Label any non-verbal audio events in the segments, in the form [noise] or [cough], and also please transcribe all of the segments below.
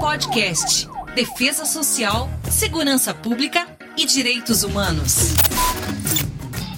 Podcast. Defesa Social, Segurança Pública e Direitos Humanos.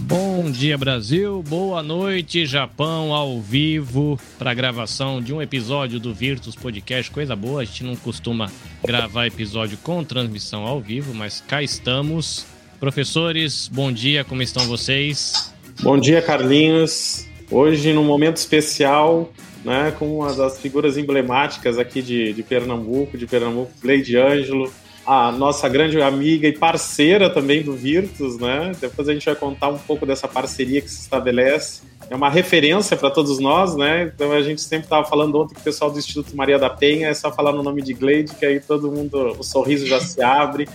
Bom dia, Brasil. Boa noite, Japão, ao vivo, para a gravação de um episódio do Virtus Podcast. Coisa boa, a gente não costuma gravar episódio com transmissão ao vivo, mas cá estamos. Professores, bom dia, como estão vocês? Bom dia, Carlinhos. Hoje, num momento especial, né, com uma das figuras emblemáticas aqui de, de Pernambuco, de Pernambuco, Gleide Ângelo, a nossa grande amiga e parceira também do Virtus, né? Depois a gente vai contar um pouco dessa parceria que se estabelece. É uma referência para todos nós, né? Então a gente sempre estava falando ontem com o pessoal do Instituto Maria da Penha, é só falar no nome de Gleide, que aí todo mundo, o sorriso já se abre,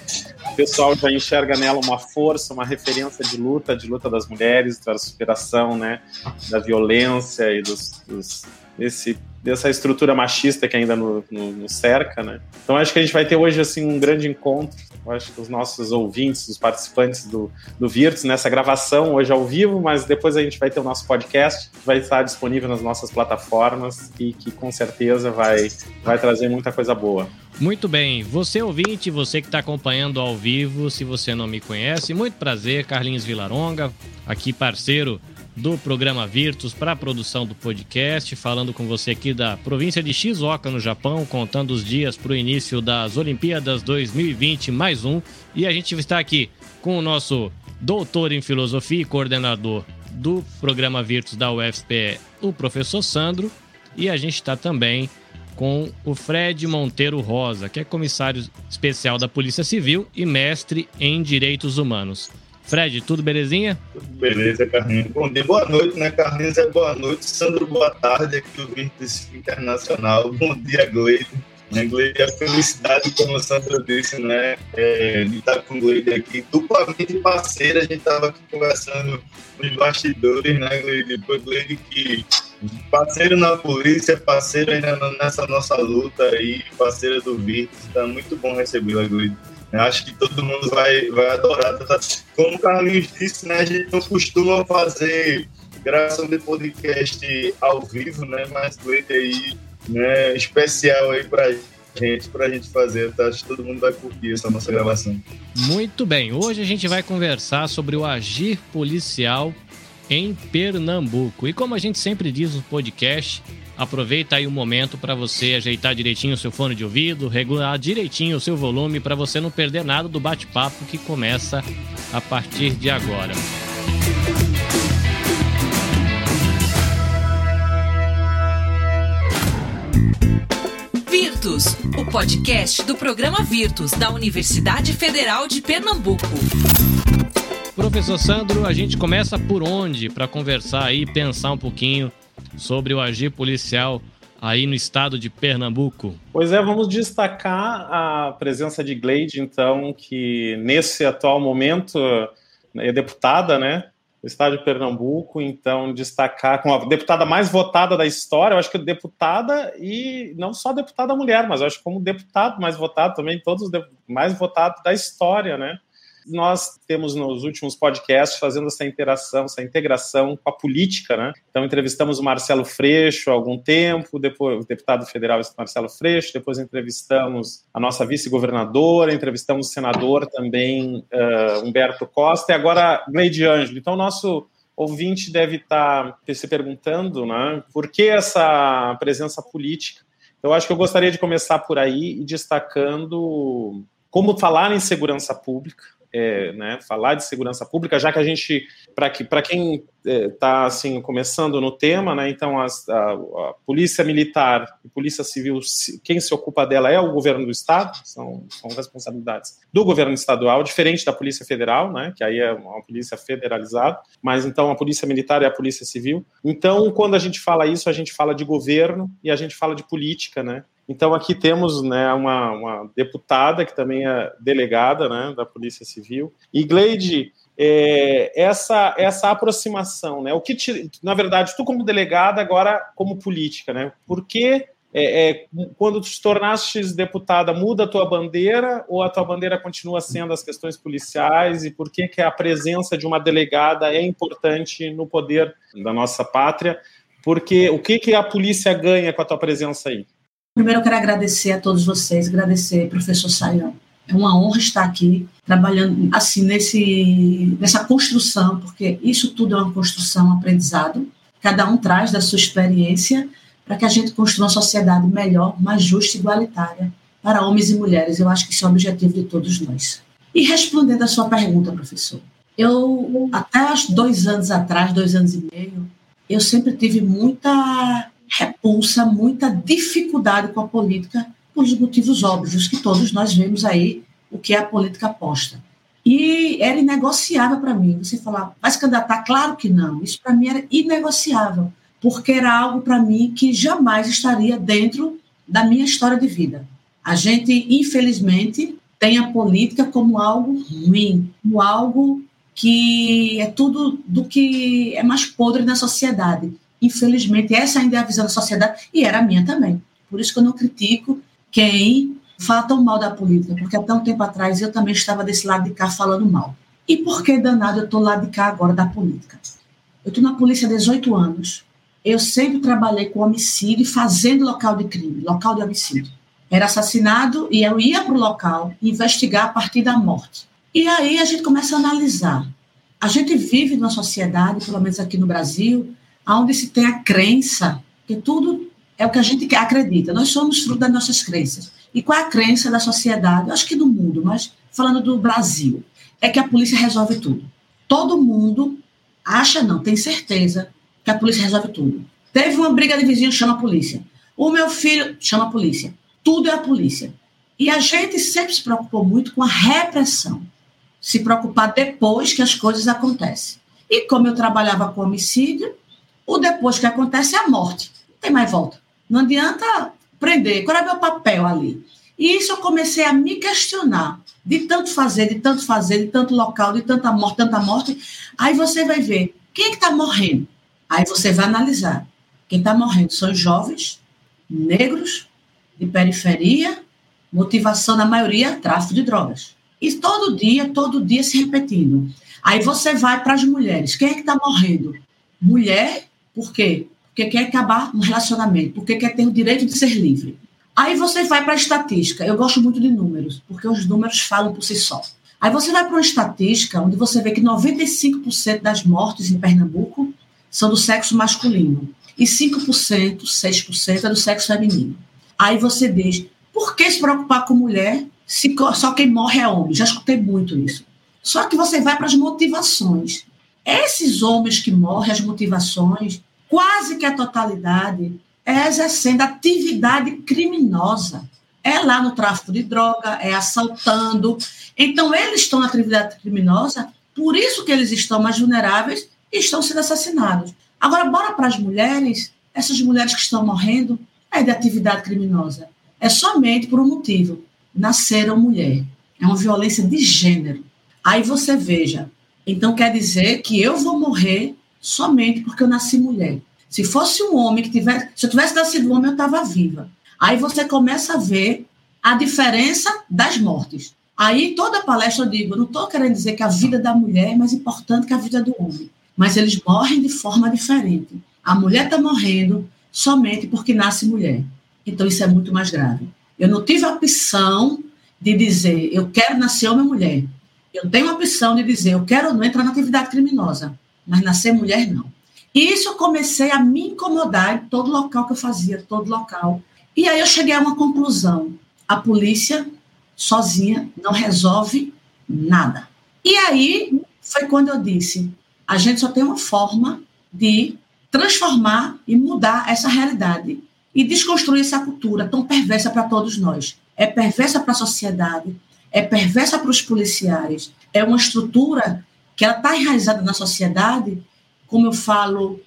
o pessoal já enxerga nela uma força, uma referência de luta, de luta das mulheres, da superação, né? Da violência e dos, dos desse, dessa estrutura machista que ainda nos no, no cerca, né? Então acho que a gente vai ter hoje assim um grande encontro. Eu acho que os nossos ouvintes, os participantes do, do Virtus nessa gravação hoje ao vivo, mas depois a gente vai ter o nosso podcast que vai estar disponível nas nossas plataformas e que com certeza vai, vai trazer muita coisa boa. Muito bem, você ouvinte, você que está acompanhando ao vivo, se você não me conhece, muito prazer, Carlinhos Vilaronga, aqui parceiro do programa Virtus para a produção do podcast, falando com você aqui da província de Shizuoka, no Japão, contando os dias para o início das Olimpíadas 2020, mais um. E a gente está aqui com o nosso doutor em filosofia e coordenador do programa Virtus da UFPE, o professor Sandro. E a gente está também com o Fred Monteiro Rosa, que é comissário especial da Polícia Civil e mestre em Direitos Humanos. Fred, tudo belezinha? Beleza, Carlinhos. Bom dia, boa noite, né, Carlinhos? É boa noite. Sandro, boa tarde, aqui do Virtus Internacional. Bom dia, Gleide. Né, Gleide, a felicidade, como o Sandro disse, né, é, de estar com o Gleide aqui, duplamente parceira. A gente estava aqui conversando nos bastidores, né, Gleide? Foi Gleide que parceiro na polícia, parceiro ainda nessa nossa luta aí, parceira do Virtus. Está muito bom recebê-la, Gleide. Eu acho que todo mundo vai, vai adorar. Como o Carlinhos disse, né, a gente não costuma fazer gravação de podcast ao vivo, né? Mas doido aí, né, especial aí pra gente, pra gente fazer. Tá? Acho que todo mundo vai curtir essa nossa gravação. Muito bem. Hoje a gente vai conversar sobre o agir policial em Pernambuco. E como a gente sempre diz no podcast, Aproveita aí o momento para você ajeitar direitinho o seu fone de ouvido, regular direitinho o seu volume para você não perder nada do bate-papo que começa a partir de agora. Virtus, o podcast do programa Virtus da Universidade Federal de Pernambuco. Professor Sandro, a gente começa por onde para conversar aí, pensar um pouquinho sobre o agir policial aí no estado de Pernambuco. Pois é, vamos destacar a presença de Gleide, então, que nesse atual momento é deputada, né? Do estado de Pernambuco, então destacar com a deputada mais votada da história, eu acho que deputada e não só deputada mulher, mas eu acho que como deputado mais votado também, todos os mais votados da história, né? Nós temos nos últimos podcasts fazendo essa interação, essa integração com a política, né? Então entrevistamos o Marcelo Freixo há algum tempo, depois o deputado federal Marcelo Freixo, depois entrevistamos a nossa vice-governadora, entrevistamos o senador também uh, Humberto Costa e agora Gleide Ângelo. Então nosso ouvinte deve estar se perguntando, né? Por que essa presença política? Eu acho que eu gostaria de começar por aí destacando como falar em segurança pública, é, né, falar de segurança pública, já que a gente, para quem está é, assim começando no tema, né, então as, a, a, polícia militar e polícia civil, quem se ocupa dela é o governo do estado, são, são responsabilidades do governo estadual, diferente da polícia federal, né, que aí é uma polícia federalizada, mas então a polícia militar é a polícia civil. Então, quando a gente fala isso, a gente fala de governo e a gente fala de política, né, então aqui temos né, uma, uma, deputada que também é delegada né, da Polícia Civil. E Gleide, é, essa, essa aproximação, né, o que te, na verdade, tu como delegada, agora como política, né, por que é, é, quando te tornaste deputada, muda a tua bandeira ou a tua bandeira continua sendo as questões policiais e por que, que a presença de uma delegada é importante no poder da nossa pátria? Porque o que, que a polícia ganha com a tua presença aí? Primeiro, eu quero agradecer a todos vocês, agradecer professor Sayão. É uma honra estar aqui trabalhando assim nesse nessa construção, porque isso tudo é uma construção, um aprendizado. Cada um traz da sua experiência para que a gente construa uma sociedade melhor, mais justa e igualitária para homens e mulheres. Eu acho que isso é o objetivo de todos nós. E respondendo a sua pergunta, professor, eu até dois anos atrás, dois anos e meio, eu sempre tive muita repulsa, muita dificuldade com a política, por motivos óbvios que todos nós vemos aí o que é a política posta. E era inegociável para mim. Você falar, vai se candidatar? Claro que não. Isso para mim era inegociável, porque era algo para mim que jamais estaria dentro da minha história de vida. A gente, infelizmente, tem a política como algo ruim, como algo que é tudo do que é mais podre na sociedade. Infelizmente, essa ainda é a visão da sociedade e era a minha também. Por isso que eu não critico quem fala tão mal da política, porque até um tempo atrás eu também estava desse lado de cá falando mal. E por que danado eu estou lá de cá agora da política? Eu estou na polícia há 18 anos. Eu sempre trabalhei com homicídio, fazendo local de crime, local de homicídio. Era assassinado e eu ia para o local investigar a partir da morte. E aí a gente começa a analisar. A gente vive numa sociedade, pelo menos aqui no Brasil, onde se tem a crença que tudo é o que a gente acredita. Nós somos fruto das nossas crenças. E qual é a crença da sociedade? Acho que do mundo, mas falando do Brasil, é que a polícia resolve tudo. Todo mundo acha, não, tem certeza que a polícia resolve tudo. Teve uma briga de vizinho, chama a polícia. O meu filho, chama a polícia. Tudo é a polícia. E a gente sempre se preocupou muito com a repressão. Se preocupar depois que as coisas acontecem. E como eu trabalhava com homicídio, o depois que acontece é a morte. Não tem mais volta. Não adianta prender. Qual é meu papel ali? E isso eu comecei a me questionar. De tanto fazer, de tanto fazer, de tanto local, de tanta morte, tanta morte. Aí você vai ver quem é que está morrendo. Aí você vai analisar. Quem está morrendo são jovens, negros, de periferia, motivação na maioria, tráfico de drogas. E todo dia, todo dia se repetindo. Aí você vai para as mulheres. Quem é que está morrendo? Mulher, por quê? porque quer acabar um relacionamento, porque quer ter o direito de ser livre. Aí você vai para a estatística. Eu gosto muito de números, porque os números falam por si só. Aí você vai para uma estatística onde você vê que 95% das mortes em Pernambuco são do sexo masculino e 5%, 6% é do sexo feminino. Aí você diz, por que se preocupar com mulher se só quem morre é homem? Já escutei muito isso. Só que você vai para as motivações. Esses homens que morrem, as motivações, quase que a totalidade é exercendo atividade criminosa. É lá no tráfico de droga, é assaltando. Então, eles estão na atividade criminosa, por isso que eles estão mais vulneráveis e estão sendo assassinados. Agora, bora para as mulheres, essas mulheres que estão morrendo, é de atividade criminosa. É somente por um motivo: nasceram mulher. É uma violência de gênero. Aí você veja, então quer dizer que eu vou morrer somente porque eu nasci mulher. Se fosse um homem que tivesse, se eu tivesse nascido homem, eu estava viva. Aí você começa a ver a diferença das mortes. Aí toda palestra eu digo, não estou querendo dizer que a vida da mulher é mais importante que a vida do homem, mas eles morrem de forma diferente. A mulher está morrendo somente porque nasce mulher. Então isso é muito mais grave. Eu não tive a opção de dizer eu quero nascer homem ou mulher. Eu tenho a opção de dizer eu quero não entrar na atividade criminosa mas nascer mulher não. E isso eu comecei a me incomodar em todo local que eu fazia, todo local. E aí eu cheguei a uma conclusão: a polícia sozinha não resolve nada. E aí foi quando eu disse: a gente só tem uma forma de transformar e mudar essa realidade e desconstruir essa cultura tão perversa para todos nós. É perversa para a sociedade, é perversa para os policiais, é uma estrutura que ela está enraizada na sociedade, como eu falo,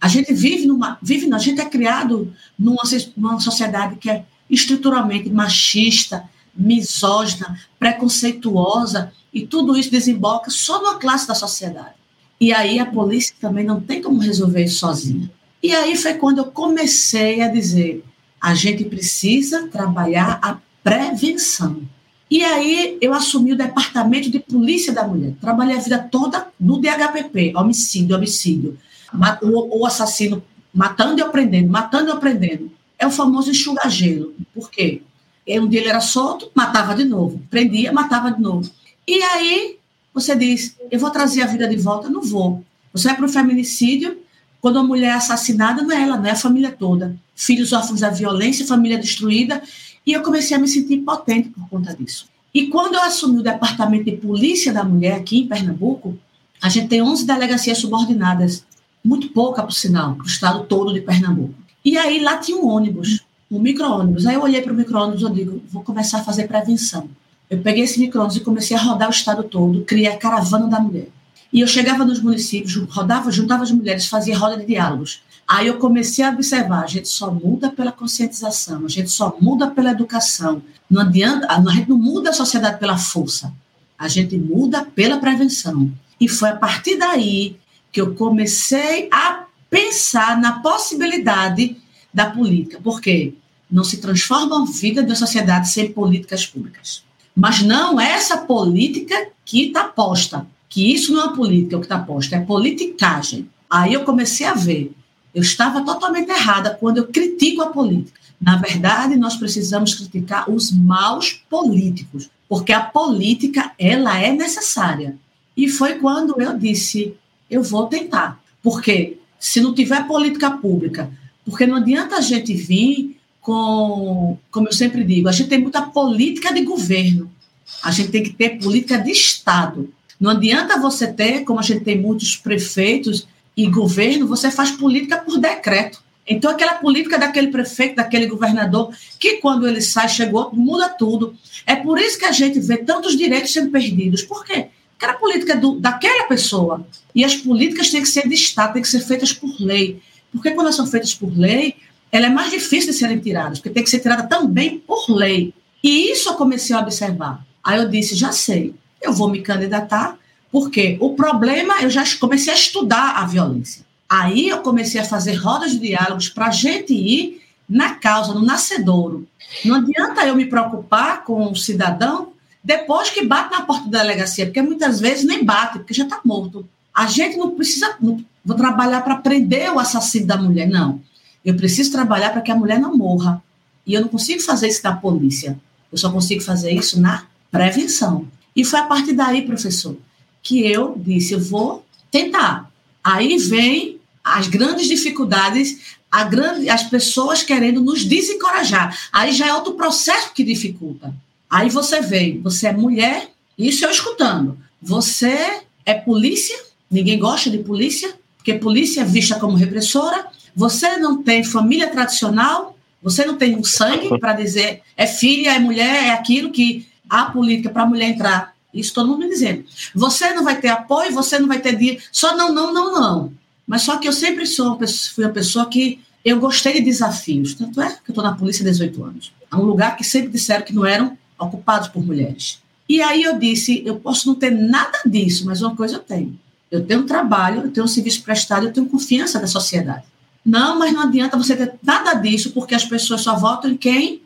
a gente vive numa, vive, a gente é criado numa, numa sociedade que é estruturalmente machista, misógina, preconceituosa, e tudo isso desemboca só numa classe da sociedade. E aí a polícia também não tem como resolver isso sozinha. E aí foi quando eu comecei a dizer: a gente precisa trabalhar a prevenção. E aí eu assumi o departamento de polícia da mulher. Trabalhei a vida toda no DHPP, homicídio, homicídio. O, assassino matando e aprendendo, matando e aprendendo. é o famoso enxuga-gelo. Por quê? Um dia ele era solto, matava de novo. Prendia, matava de novo. E aí você diz: Eu vou trazer a vida de volta? Não vou. Você vai para o feminicídio, quando uma mulher é assassinada, não é ela, não é a família toda. Filhos órfãos da violência, família destruída. E eu comecei a me sentir impotente por conta disso. E quando eu assumi o departamento de polícia da mulher aqui em Pernambuco, a gente tem 11 delegacias subordinadas, muito pouca, por sinal, para o estado todo de Pernambuco. E aí lá tinha um ônibus, um micro-ônibus. Aí eu olhei para o micro-ônibus e digo, vou começar a fazer prevenção. Eu peguei esse micro-ônibus e comecei a rodar o estado todo, criei a caravana da mulher. E eu chegava nos municípios, rodava, juntava as mulheres, fazia roda de diálogos. Aí eu comecei a observar, a gente só muda pela conscientização, a gente só muda pela educação. Não adianta, a gente não muda a sociedade pela força, a gente muda pela prevenção. E foi a partir daí que eu comecei a pensar na possibilidade da política, porque não se transforma a vida da sociedade sem políticas públicas. Mas não é essa política que está posta, que isso não é política o que está posto, é politicagem. Aí eu comecei a ver, eu estava totalmente errada quando eu critico a política. Na verdade, nós precisamos criticar os maus políticos, porque a política ela é necessária. E foi quando eu disse, eu vou tentar, porque se não tiver política pública, porque não adianta a gente vir com, como eu sempre digo, a gente tem muita política de governo, a gente tem que ter política de Estado. Não adianta você ter, como a gente tem muitos prefeitos e governo, você faz política por decreto. Então, aquela política daquele prefeito, daquele governador, que quando ele sai, chegou, muda tudo. É por isso que a gente vê tantos direitos sendo perdidos. Por quê? Porque era política do, daquela pessoa. E as políticas têm que ser de Estado, têm que ser feitas por lei. Porque quando elas são feitas por lei, ela é mais difícil de serem tiradas, porque tem que ser tirada também por lei. E isso eu comecei a observar. Aí eu disse, já sei, eu vou me candidatar, porque o problema, eu já comecei a estudar a violência. Aí eu comecei a fazer rodas de diálogos para a gente ir na causa, no nascedouro. Não adianta eu me preocupar com o cidadão depois que bate na porta da delegacia, porque muitas vezes nem bate, porque já está morto. A gente não precisa, não, vou trabalhar para prender o assassino da mulher, não. Eu preciso trabalhar para que a mulher não morra. E eu não consigo fazer isso na polícia. Eu só consigo fazer isso na prevenção. E foi a partir daí, professor, que eu disse: eu vou tentar. Aí vem as grandes dificuldades, grande, as pessoas querendo nos desencorajar. Aí já é outro processo que dificulta. Aí você vem, você é mulher, isso eu escutando. Você é polícia, ninguém gosta de polícia, porque polícia é vista como repressora. Você não tem família tradicional, você não tem um sangue para dizer é filha, é mulher, é aquilo que a política para a mulher entrar isso todo mundo me dizendo. Você não vai ter apoio, você não vai ter dia. Só não, não, não, não. Mas só que eu sempre sou, fui uma pessoa que eu gostei de desafios. Tanto é que eu estou na polícia há 18 anos. É um lugar que sempre disseram que não eram ocupados por mulheres. E aí eu disse, eu posso não ter nada disso, mas uma coisa eu tenho. Eu tenho um trabalho, eu tenho um serviço prestado, eu tenho confiança da sociedade. Não, mas não adianta você ter nada disso, porque as pessoas só votam em quem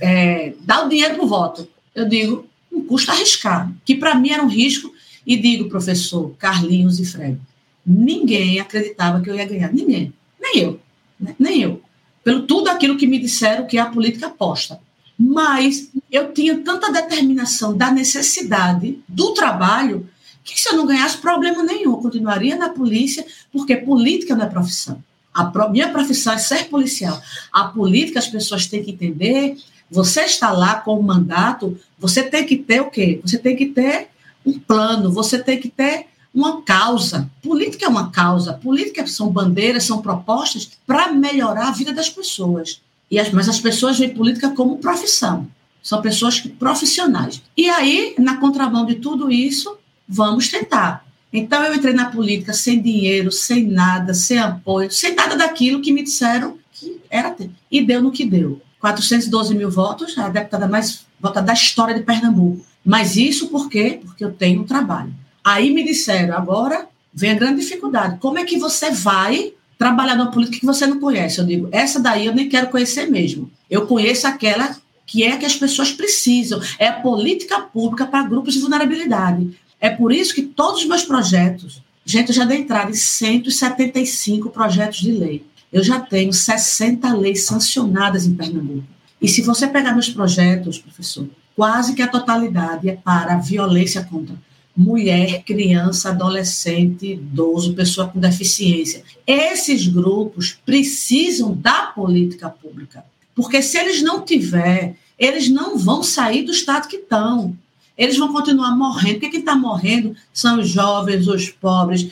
é, dá o dinheiro para o voto. Eu digo, custo arriscado, que para mim era um risco, e digo, professor Carlinhos e Fred, ninguém acreditava que eu ia ganhar, ninguém, nem eu, né? nem eu, pelo tudo aquilo que me disseram que a política aposta. Mas eu tinha tanta determinação da necessidade do trabalho que se eu não ganhasse problema nenhum, eu continuaria na polícia, porque política não é profissão. A minha profissão é ser policial. A política as pessoas têm que entender você está lá com o mandato, você tem que ter o quê? Você tem que ter um plano, você tem que ter uma causa. Política é uma causa, política são bandeiras, são propostas para melhorar a vida das pessoas. E as, mas as pessoas veem política como profissão. São pessoas profissionais. E aí, na contramão de tudo isso, vamos tentar. Então, eu entrei na política sem dinheiro, sem nada, sem apoio, sem nada daquilo que me disseram que era. E deu no que deu. 412 mil votos, a deputada mais votada da história de Pernambuco. Mas isso por quê? Porque eu tenho um trabalho. Aí me disseram, agora vem a grande dificuldade. Como é que você vai trabalhar numa política que você não conhece? Eu digo, essa daí eu nem quero conhecer mesmo. Eu conheço aquela que é que as pessoas precisam. É a política pública para grupos de vulnerabilidade. É por isso que todos os meus projetos, gente, eu já dei entrada em 175 projetos de lei. Eu já tenho 60 leis sancionadas em Pernambuco. E se você pegar meus projetos, professor, quase que a totalidade é para violência contra mulher, criança, adolescente, idoso, pessoa com deficiência. Esses grupos precisam da política pública, porque se eles não tiver, eles não vão sair do estado que estão. Eles vão continuar morrendo. Porque quem está morrendo são os jovens, os pobres.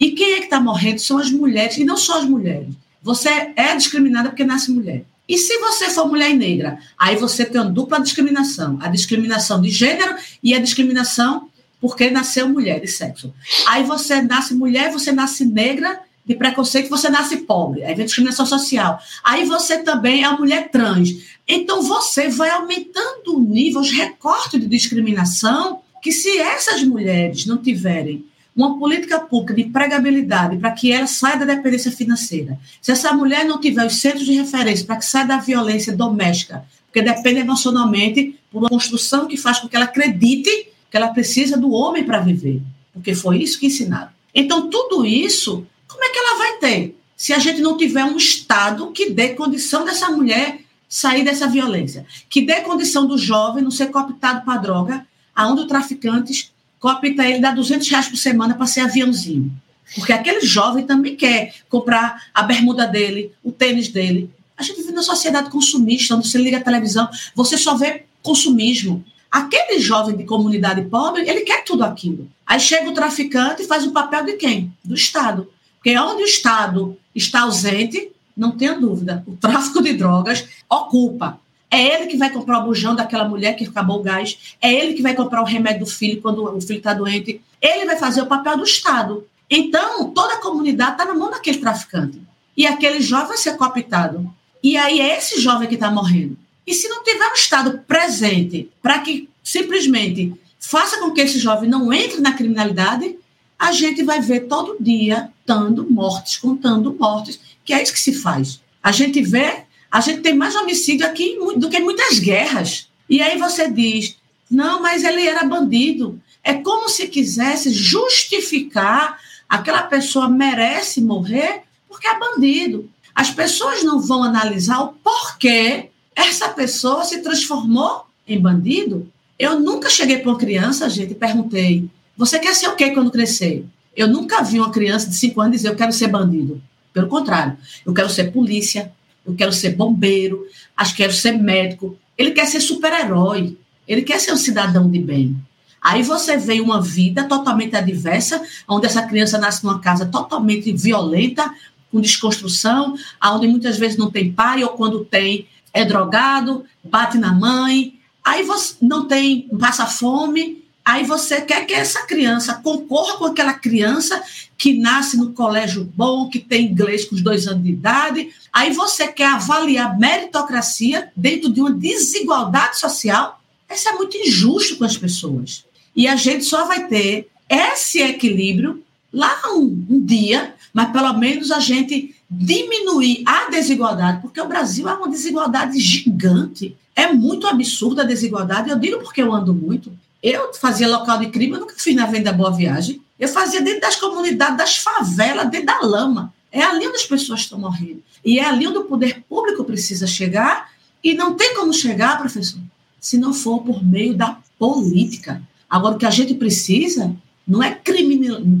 E quem é que está morrendo são as mulheres, e não só as mulheres. Você é discriminada porque nasce mulher. E se você for mulher negra, aí você tem uma dupla discriminação: a discriminação de gênero e a discriminação porque nasceu mulher de sexo. Aí você nasce mulher, você nasce negra de preconceito, você nasce pobre. Aí vem discriminação social. Aí você também é uma mulher trans. Então você vai aumentando o nível, os recortes de discriminação, que se essas mulheres não tiverem uma política pública de empregabilidade para que ela saia da dependência financeira. Se essa mulher não tiver os centros de referência para que saia da violência doméstica, porque depende emocionalmente por uma construção que faz com que ela acredite que ela precisa do homem para viver, porque foi isso que ensinaram. Então, tudo isso, como é que ela vai ter? Se a gente não tiver um Estado que dê condição dessa mulher sair dessa violência, que dê condição do jovem não ser cooptado para droga, aonde os traficantes coopta ele, dá 200 reais por semana para ser aviãozinho. Porque aquele jovem também quer comprar a bermuda dele, o tênis dele. A gente vive numa sociedade consumista, onde você liga a televisão, você só vê consumismo. Aquele jovem de comunidade pobre, ele quer tudo aquilo. Aí chega o traficante e faz o papel de quem? Do Estado. Porque onde o Estado está ausente, não tenha dúvida, o tráfico de drogas ocupa. É ele que vai comprar o bujão daquela mulher que acabou o gás. É ele que vai comprar o remédio do filho quando o filho está doente. Ele vai fazer o papel do Estado. Então, toda a comunidade está na mão daquele traficante. E aquele jovem vai ser cooptado. E aí é esse jovem que está morrendo. E se não tiver um Estado presente para que simplesmente faça com que esse jovem não entre na criminalidade, a gente vai ver todo dia dando mortes, contando mortes, que é isso que se faz. A gente vê, a gente tem mais homicídio aqui do que muitas guerras. E aí você diz, não, mas ele era bandido. É como se quisesse justificar aquela pessoa merece morrer porque é bandido. As pessoas não vão analisar o porquê essa pessoa se transformou em bandido. Eu nunca cheguei para uma criança, gente, e perguntei: você quer ser o quê quando crescer? Eu nunca vi uma criança de 5 anos dizer: eu quero ser bandido. Pelo contrário, eu quero ser polícia, eu quero ser bombeiro, acho que quero ser médico. Ele quer ser super-herói, ele quer ser um cidadão de bem. Aí você vê uma vida totalmente adversa, onde essa criança nasce numa casa totalmente violenta, com desconstrução, onde muitas vezes não tem pai, ou quando tem, é drogado, bate na mãe, aí você não tem, passa fome, aí você quer que essa criança concorra com aquela criança que nasce no colégio bom, que tem inglês com os dois anos de idade, aí você quer avaliar meritocracia dentro de uma desigualdade social, isso é muito injusto com as pessoas. E a gente só vai ter esse equilíbrio lá um, um dia, mas pelo menos a gente diminuir a desigualdade, porque o Brasil é uma desigualdade gigante. É muito absurda a desigualdade. Eu digo porque eu ando muito. Eu fazia local de crime, eu nunca fiz na Venda Boa Viagem. Eu fazia dentro das comunidades, das favelas, dentro da lama. É ali onde as pessoas estão morrendo. E é ali onde o poder público precisa chegar. E não tem como chegar, professor, se não for por meio da política. Agora, o que a gente precisa não é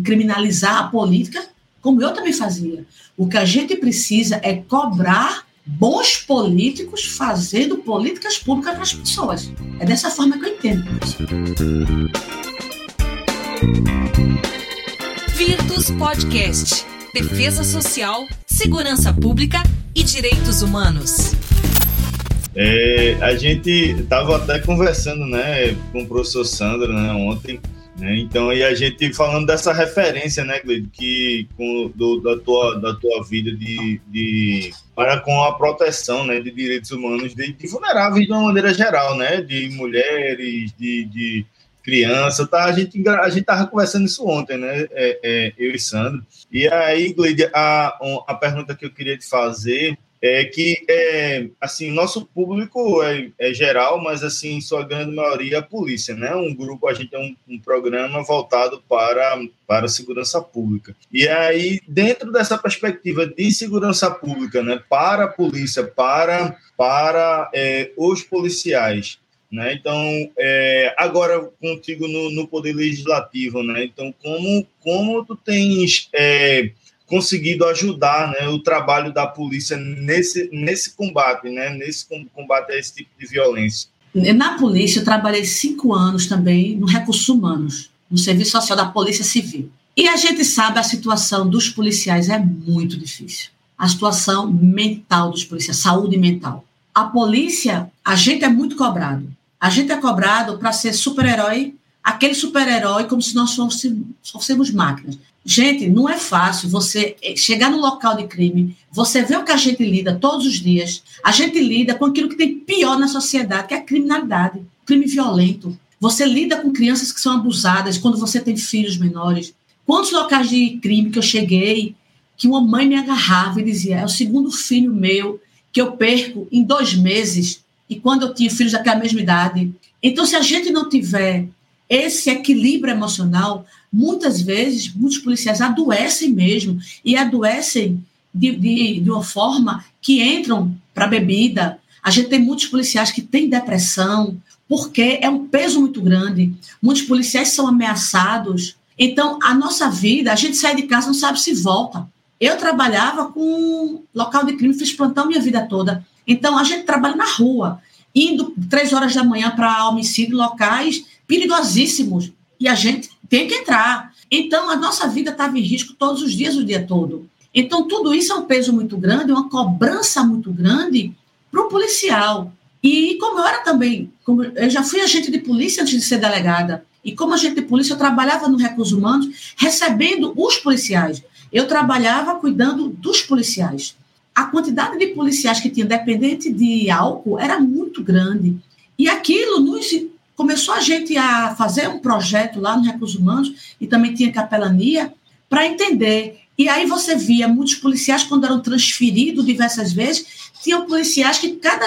criminalizar a política, como eu também fazia. O que a gente precisa é cobrar bons políticos fazendo políticas públicas para as pessoas. É dessa forma que eu entendo. Virtus Podcast. Defesa Social, Segurança Pública e Direitos Humanos. É, a gente estava até conversando né, com o professor Sandro né, ontem né? Então, e a gente falando dessa referência, né, Gleide, que com, do, da, tua, da tua vida de, de para com a proteção né, de direitos humanos de, de vulneráveis de uma maneira geral, né, de mulheres, de, de criança, tá? A gente a gente conversando isso ontem, né? É, é, eu e Sandro. E aí, Gleide, a, a pergunta que eu queria te fazer é que é, assim nosso público é, é, geral, mas assim sua grande maioria é a polícia, né? Um grupo a gente tem um, um, programa voltado para para a segurança pública. E aí dentro dessa perspectiva de segurança pública, né? Para a polícia, para para é, os policiais, né? Então, é, agora contigo no, no, poder legislativo, né? Então, como como tu tens é, conseguido ajudar né, o trabalho da polícia nesse, nesse combate, né, nesse combate a esse tipo de violência. Na polícia, eu trabalhei cinco anos também no recursos humanos, no serviço social da Polícia Civil. E a gente sabe a situação dos policiais é muito difícil. A situação mental dos policiais, saúde mental. A polícia, a gente é muito cobrado. A gente é cobrado para ser super-herói, aquele super-herói como se nós fôssemos, fôssemos máquinas. Gente, não é fácil você eh, chegar no local de crime, você vê o que a gente lida todos os dias, a gente lida com aquilo que tem pior na sociedade, que é a criminalidade, crime violento. Você lida com crianças que são abusadas quando você tem filhos menores. Quantos locais de crime que eu cheguei, que uma mãe me agarrava e dizia: é o segundo filho meu que eu perco em dois meses, e quando eu tinha filhos daquela mesma idade. Então, se a gente não tiver esse equilíbrio emocional, muitas vezes, muitos policiais adoecem mesmo, e adoecem de, de, de uma forma que entram para bebida. A gente tem muitos policiais que têm depressão, porque é um peso muito grande. Muitos policiais são ameaçados. Então, a nossa vida, a gente sai de casa não sabe se volta. Eu trabalhava com local de crime, fiz plantão minha vida toda. Então, a gente trabalha na rua, indo três horas da manhã para homicídio locais perigosíssimos e a gente tem que entrar. Então, a nossa vida estava em risco todos os dias, o dia todo. Então, tudo isso é um peso muito grande, uma cobrança muito grande para o policial. E como eu era também, eu já fui agente de polícia antes de ser delegada, e como agente de polícia eu trabalhava no recursos humanos, recebendo os policiais. Eu trabalhava cuidando dos policiais. A quantidade de policiais que tinha dependente de álcool era muito grande. E aquilo nos começou a gente a fazer um projeto lá no Recursos Humanos e também tinha capelania para entender. E aí você via muitos policiais, quando eram transferidos diversas vezes, tinham policiais que cada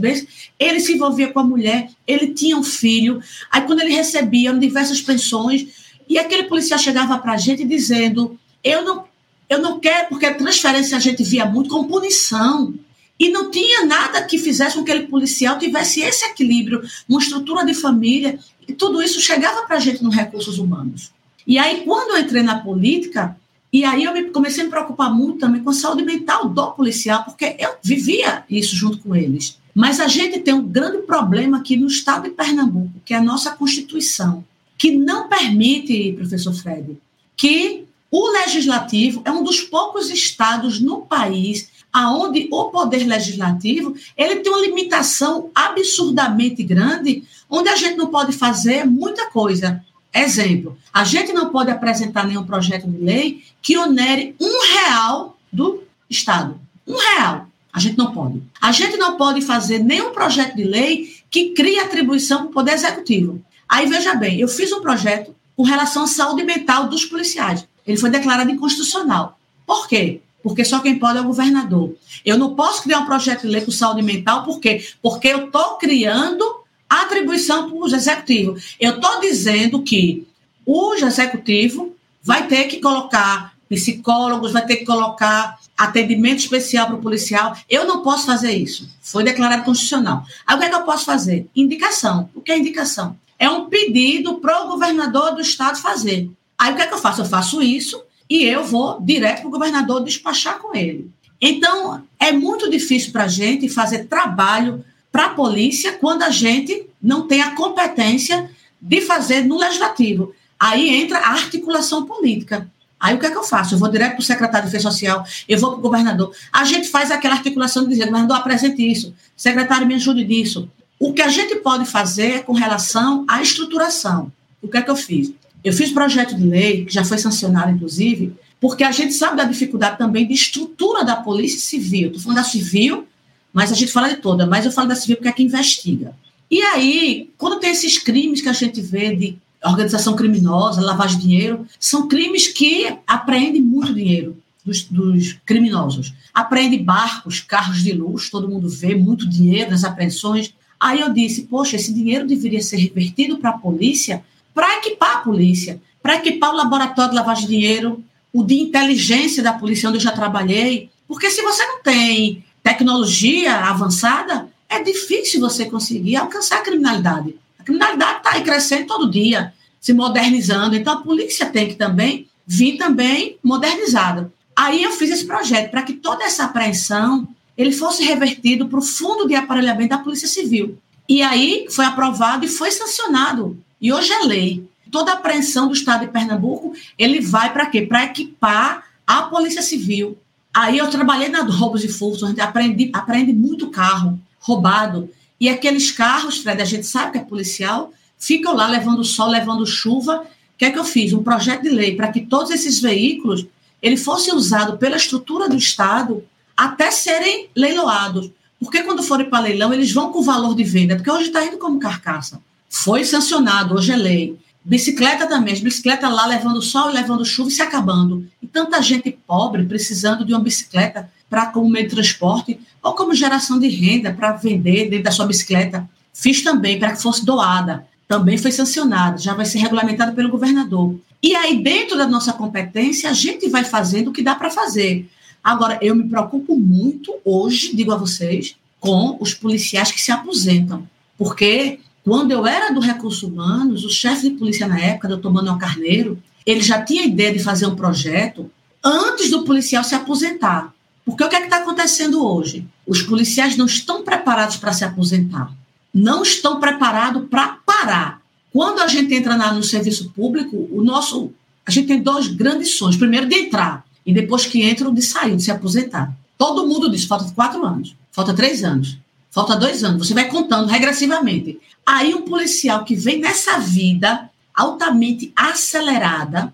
vez ele se envolvia com a mulher, ele tinha um filho, aí quando ele recebia diversas pensões, e aquele policial chegava para a gente dizendo: Eu não, eu não quero, porque a transferência a gente via muito com punição. E não tinha nada que fizesse com que aquele policial tivesse esse equilíbrio, uma estrutura de família, e tudo isso chegava para a gente nos recursos humanos. E aí, quando eu entrei na política, e aí eu me, comecei a me preocupar muito também com a saúde mental do policial, porque eu vivia isso junto com eles. Mas a gente tem um grande problema aqui no estado de Pernambuco, que é a nossa Constituição, que não permite, professor Fred, que o legislativo é um dos poucos estados no país aonde o poder legislativo ele tem uma limitação absurdamente grande, onde a gente não pode fazer muita coisa. Exemplo, a gente não pode apresentar nenhum projeto de lei que onere um real do Estado. Um real. A gente não pode. A gente não pode fazer nenhum projeto de lei que crie atribuição para o Poder Executivo. Aí, veja bem, eu fiz um projeto com relação à saúde mental dos policiais. Ele foi declarado inconstitucional. Por quê? Porque só quem pode é o governador. Eu não posso criar um projeto de lei com saúde mental, por quê? Porque eu estou criando atribuição para o executivo. Eu estou dizendo que o executivo vai ter que colocar psicólogos, vai ter que colocar atendimento especial para o policial. Eu não posso fazer isso. Foi declarado constitucional. Aí o que é que eu posso fazer? Indicação. O que é indicação? É um pedido para o governador do estado fazer. Aí o que é que eu faço? Eu faço isso e eu vou direto para o governador despachar com ele. Então, é muito difícil para a gente fazer trabalho para a polícia quando a gente não tem a competência de fazer no legislativo. Aí entra a articulação política. Aí o que é que eu faço? Eu vou direto para o secretário de Defesa Social, eu vou para o governador. A gente faz aquela articulação de dizer, governador, apresente isso, secretário, me ajude disso. O que a gente pode fazer é com relação à estruturação. O que é que eu fiz? Eu fiz projeto de lei, que já foi sancionado, inclusive, porque a gente sabe da dificuldade também de estrutura da Polícia Civil. Estou falando da civil, mas a gente fala de toda, mas eu falo da civil porque é que investiga. E aí, quando tem esses crimes que a gente vê de organização criminosa, lavagem de dinheiro, são crimes que apreendem muito dinheiro. dos, dos, criminosos. Apreende barcos, carros de luxo, todo mundo vê, muito dinheiro nas apreensões. Aí eu disse, poxa, esse dinheiro deveria ser revertido para a polícia, para equipar a polícia, para equipar o laboratório de lavagem de dinheiro, o de inteligência da polícia, onde eu já trabalhei. Porque se você não tem tecnologia avançada, é difícil você conseguir alcançar a criminalidade. A criminalidade está aí crescendo todo dia, se modernizando. Então a polícia tem que também vir também modernizada. Aí eu fiz esse projeto para que toda essa apreensão ele fosse revertido para o fundo de aparelhamento da Polícia Civil. E aí foi aprovado e foi sancionado. E hoje é lei. Toda apreensão do Estado de Pernambuco, ele vai para quê? Para equipar a Polícia Civil. Aí eu trabalhei na roubos e furtos, a gente aprende, aprende muito carro roubado. E aqueles carros, Fred, a gente sabe que é policial, ficam lá levando sol, levando chuva. O que é que eu fiz? Um projeto de lei para que todos esses veículos ele fosse usado pela estrutura do Estado até serem leiloados. Porque quando forem para leilão, eles vão com o valor de venda, porque hoje está indo como carcaça. Foi sancionado, hoje é lei. Bicicleta também, as bicicletas lá levando sol e levando chuva e se acabando. E tanta gente pobre precisando de uma bicicleta para como meio de transporte ou como geração de renda para vender dentro da sua bicicleta. Fiz também para que fosse doada. Também foi sancionada, já vai ser regulamentada pelo governador. E aí, dentro da nossa competência, a gente vai fazendo o que dá para fazer. Agora, eu me preocupo muito hoje, digo a vocês, com os policiais que se aposentam. Porque quando eu era do Recursos Humanos, o chefe de polícia na época, doutor Manuel Carneiro, ele já tinha a ideia de fazer um projeto antes do policial se aposentar. Porque o que é está acontecendo hoje? Os policiais não estão preparados para se aposentar. Não estão preparados para parar. Quando a gente entra na, no serviço público, o nosso, a gente tem dois grandes sonhos. Primeiro, de entrar, e depois que entra, de sair, de se aposentar. Todo mundo diz: falta quatro anos, falta três anos, falta dois anos. Você vai contando regressivamente. Aí, um policial que vem nessa vida altamente acelerada,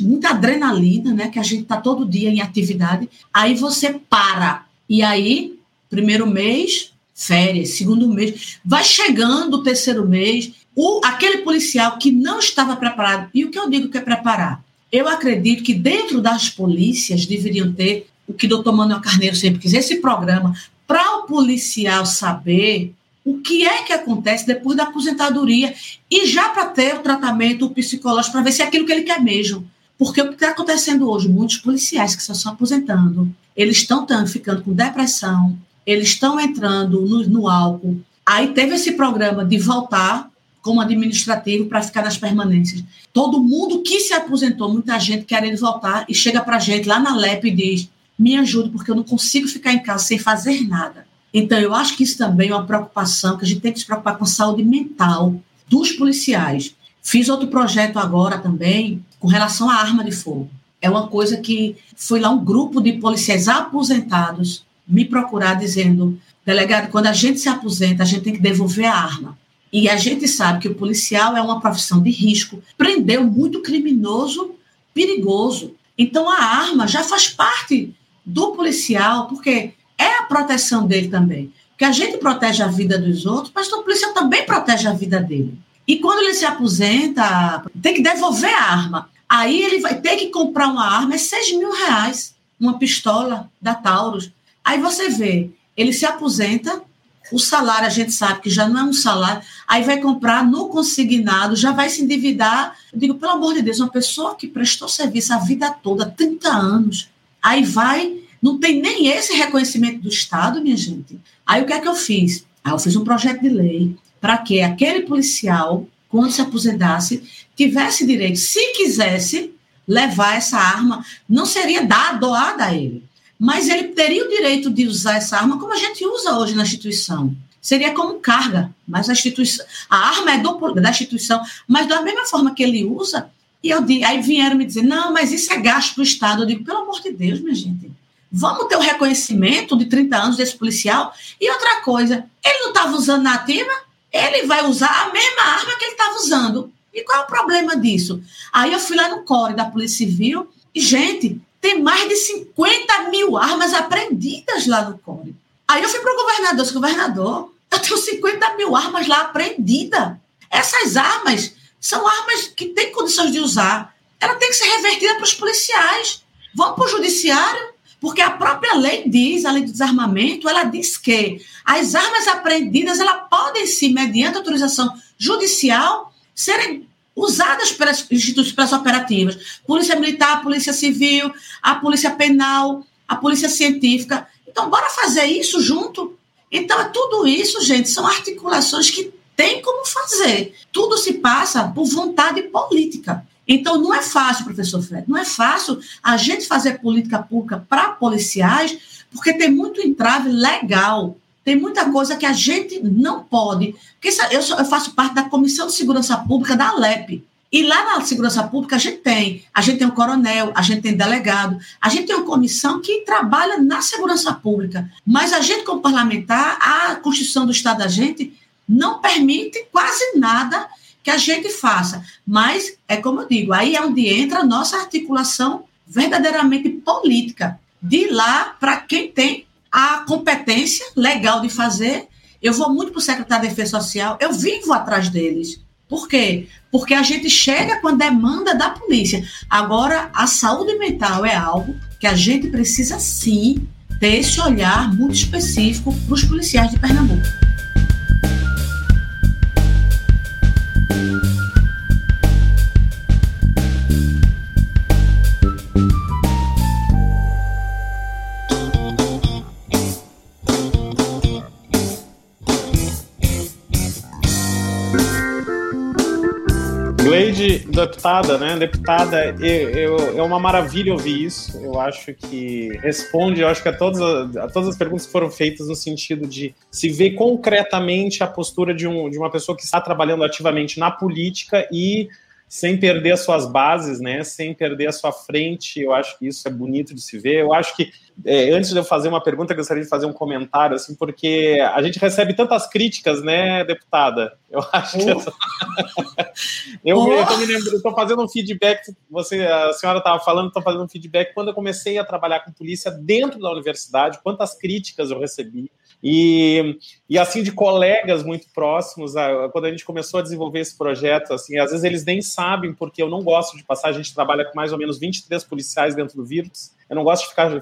muita adrenalina, né? Que a gente está todo dia em atividade. Aí você para. E aí, primeiro mês, férias, segundo mês, vai chegando o terceiro mês, o, aquele policial que não estava preparado, e o que eu digo que é preparar? Eu acredito que dentro das polícias deveriam ter o que o doutor Manuel Carneiro sempre quis, esse programa, para o policial saber o que é que acontece depois da aposentadoria e já para ter o tratamento psicológico para ver se é aquilo que ele quer mesmo. Porque o que está acontecendo hoje, muitos policiais que estão aposentando, eles estão ficando com depressão, eles estão entrando no, no álcool. Aí teve esse programa de voltar como administrativo para ficar nas permanências. Todo mundo que se aposentou, muita gente querendo voltar e chega para a gente lá na LEP e diz: me ajude, porque eu não consigo ficar em casa sem fazer nada. Então, eu acho que isso também é uma preocupação, que a gente tem que se preocupar com a saúde mental dos policiais. Fiz outro projeto agora também com relação à arma de fogo. É uma coisa que foi lá um grupo de policiais aposentados me procurar dizendo: delegado, quando a gente se aposenta, a gente tem que devolver a arma. E a gente sabe que o policial é uma profissão de risco, prendeu muito criminoso perigoso. Então a arma já faz parte do policial, porque é a proteção dele também. Que a gente protege a vida dos outros, mas o policial também protege a vida dele. E quando ele se aposenta, tem que devolver a arma. Aí ele vai ter que comprar uma arma, é 6 mil reais, uma pistola da Taurus. Aí você vê, ele se aposenta, o salário a gente sabe que já não é um salário, aí vai comprar no consignado, já vai se endividar. Eu digo, pelo amor de Deus, uma pessoa que prestou serviço a vida toda, 30 anos, aí vai, não tem nem esse reconhecimento do Estado, minha gente. Aí o que é que eu fiz? Aí eu fiz um projeto de lei para que aquele policial, quando se aposentasse, tivesse direito, se quisesse, levar essa arma, não seria dada, doada a ele mas ele teria o direito de usar essa arma como a gente usa hoje na instituição. Seria como carga, mas a instituição, a arma é do, da instituição, mas da mesma forma que ele usa, e eu aí vieram me dizer, não, mas isso é gasto do Estado. Eu digo, pelo amor de Deus, minha gente, vamos ter o reconhecimento de 30 anos desse policial. E outra coisa, ele não estava usando na ativa, ele vai usar a mesma arma que ele estava usando. E qual é o problema disso? Aí eu fui lá no core da Polícia Civil e, gente, tem mais de 50 mil armas apreendidas lá no Core. Aí eu fui para o governador, disse, governador, eu tenho 50 mil armas lá apreendidas. Essas armas são armas que têm condições de usar. Ela tem que ser revertida para os policiais. Vamos para o judiciário, porque a própria lei diz, a lei do desarmamento, ela diz que as armas apreendidas, ela podem sim, mediante autorização judicial, serem usadas pelas instituições pelas operativas. Polícia Militar, Polícia Civil, a Polícia Penal, a Polícia Científica. Então, bora fazer isso junto? Então, é tudo isso, gente, são articulações que tem como fazer. Tudo se passa por vontade política. Então, não é fácil, professor Fred, não é fácil a gente fazer política pública para policiais, porque tem muito entrave legal. Tem muita coisa que a gente não pode. Porque eu, faço parte da Comissão de Segurança Pública da Alep. E lá na segurança pública a gente tem, a gente tem um coronel, a gente tem delegado, a gente tem uma comissão que trabalha na segurança pública. Mas a gente, como parlamentar, a Constituição do Estado da gente não permite quase nada que a gente faça. Mas, é como eu digo, aí é onde entra a nossa articulação verdadeiramente política. De lá para quem tem a competência legal de fazer. Eu vou muito para o secretário de Defesa Social, eu vivo atrás deles. Por quê? Porque a gente chega com a demanda da polícia. Agora, a saúde mental é algo que a gente precisa sim ter esse olhar muito específico para os policiais de Pernambuco. Deputada, né? Deputada, eu, eu, é uma maravilha ouvir isso. Eu acho que responde, eu acho que a todas, a todas as perguntas que foram feitas no sentido de se ver concretamente a postura de, um, de uma pessoa que está trabalhando ativamente na política e sem perder as suas bases, né? Sem perder a sua frente. Eu acho que isso é bonito de se ver. Eu acho que é, antes de eu fazer uma pergunta, eu gostaria de fazer um comentário, assim, porque a gente recebe tantas críticas, né, deputada? Eu acho que. [laughs] eu, oh. eu, me lembrando, estou fazendo um feedback, você, a senhora estava falando, estou fazendo um feedback. Quando eu comecei a trabalhar com polícia dentro da universidade, quantas críticas eu recebi. E, e assim, de colegas muito próximos, quando a gente começou a desenvolver esse projeto, assim, às vezes eles nem sabem, porque eu não gosto de passar, a gente trabalha com mais ou menos 23 policiais dentro do vírus, eu não gosto de ficar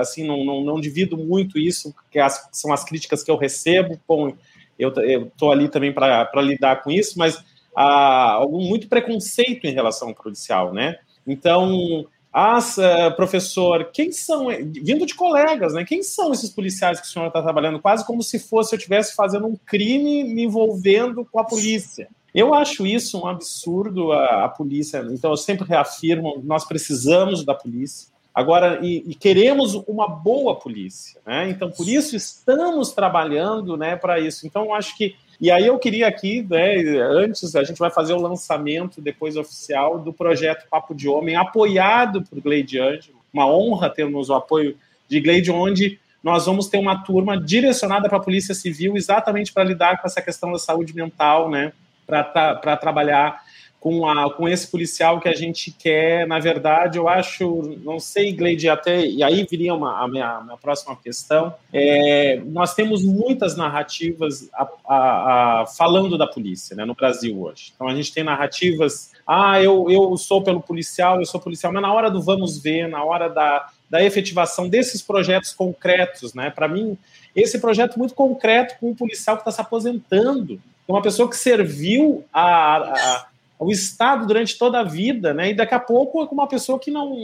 assim, não, não, não divido muito isso, que as, são as críticas que eu recebo. Bom, eu estou ali também para lidar com isso, mas há algum muito preconceito em relação ao policial, né? Então, as, uh, professor, quem são, vindo de colegas, né? Quem são esses policiais que o senhor está trabalhando? Quase como se fosse eu estivesse fazendo um crime me envolvendo com a polícia. Eu acho isso um absurdo, a, a polícia. Então, eu sempre reafirmo: nós precisamos da polícia. Agora, e, e, queremos uma boa polícia, né? Então, por isso estamos trabalhando, né, para isso. Então, acho que e aí eu queria aqui, né, antes a gente vai fazer o lançamento depois oficial do projeto Papo de Homem, apoiado por Gleide Ângelo. Uma honra termos o apoio de Gleide, onde nós vamos ter uma turma direcionada para a Polícia Civil exatamente para lidar com essa questão da saúde mental, né, para trabalhar com, a, com esse policial que a gente quer, na verdade, eu acho, não sei, Gleide, até, e aí viria uma, a minha, minha próxima questão, é, nós temos muitas narrativas a, a, a, falando da polícia, né, no Brasil hoje. Então, a gente tem narrativas, ah, eu, eu sou pelo policial, eu sou policial, mas na hora do vamos ver, na hora da, da efetivação desses projetos concretos, né, para mim, esse projeto muito concreto com um policial que está se aposentando, uma pessoa que serviu a, a o Estado durante toda a vida, né? E daqui a pouco é com uma pessoa que não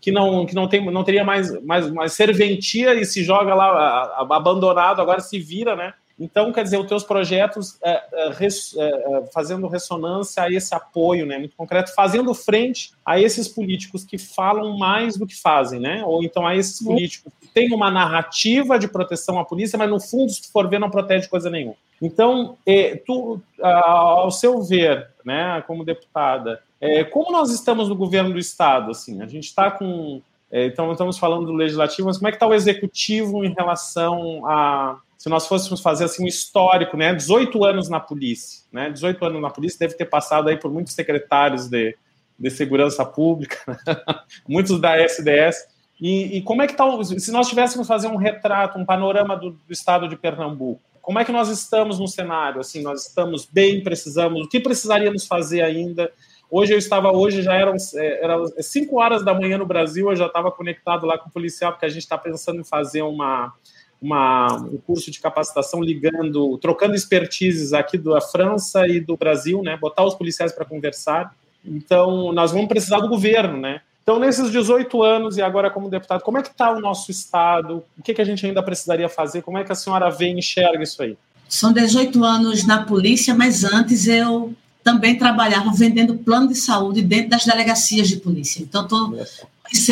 que não que não tem não teria mais mais, mais serventia e se joga lá a, a, abandonado agora se vira, né? Então, quer dizer, os teus projetos é, é, res, é, é, fazendo ressonância a esse apoio, né, muito concreto, fazendo frente a esses políticos que falam mais do que fazem, né? Ou então a esses políticos que têm uma narrativa de proteção à polícia, mas no fundo, se tu for ver, não protege coisa nenhuma. Então, é, tu, ao seu ver, né, como deputada, é, como nós estamos no governo do estado, assim, a gente está com, é, então estamos falando do legislativo, mas como é que está o executivo em relação a, se nós fôssemos fazer assim um histórico, né, 18 anos na polícia, né, 18 anos na polícia deve ter passado aí por muitos secretários de, de segurança pública, [laughs] muitos da SDS. E, e, como é que está, se nós tivéssemos fazer um retrato, um panorama do, do estado de Pernambuco, como é que nós estamos no cenário? Assim, nós estamos bem, precisamos, o que precisaríamos fazer ainda? Hoje eu estava, hoje já eram, é, eram 5 horas da manhã no Brasil, eu já estava conectado lá com o policial, porque a gente está pensando em fazer uma, uma, um curso de capacitação ligando, trocando expertises aqui da França e do Brasil, né? Botar os policiais para conversar. Então, nós vamos precisar do governo, né? Então, nesses 18 anos e agora como deputado, como é que está o nosso Estado? O que, que a gente ainda precisaria fazer? Como é que a senhora vê e enxerga isso aí? São 18 anos na polícia, mas antes eu também trabalhava vendendo plano de saúde dentro das delegacias de polícia. Então, tô,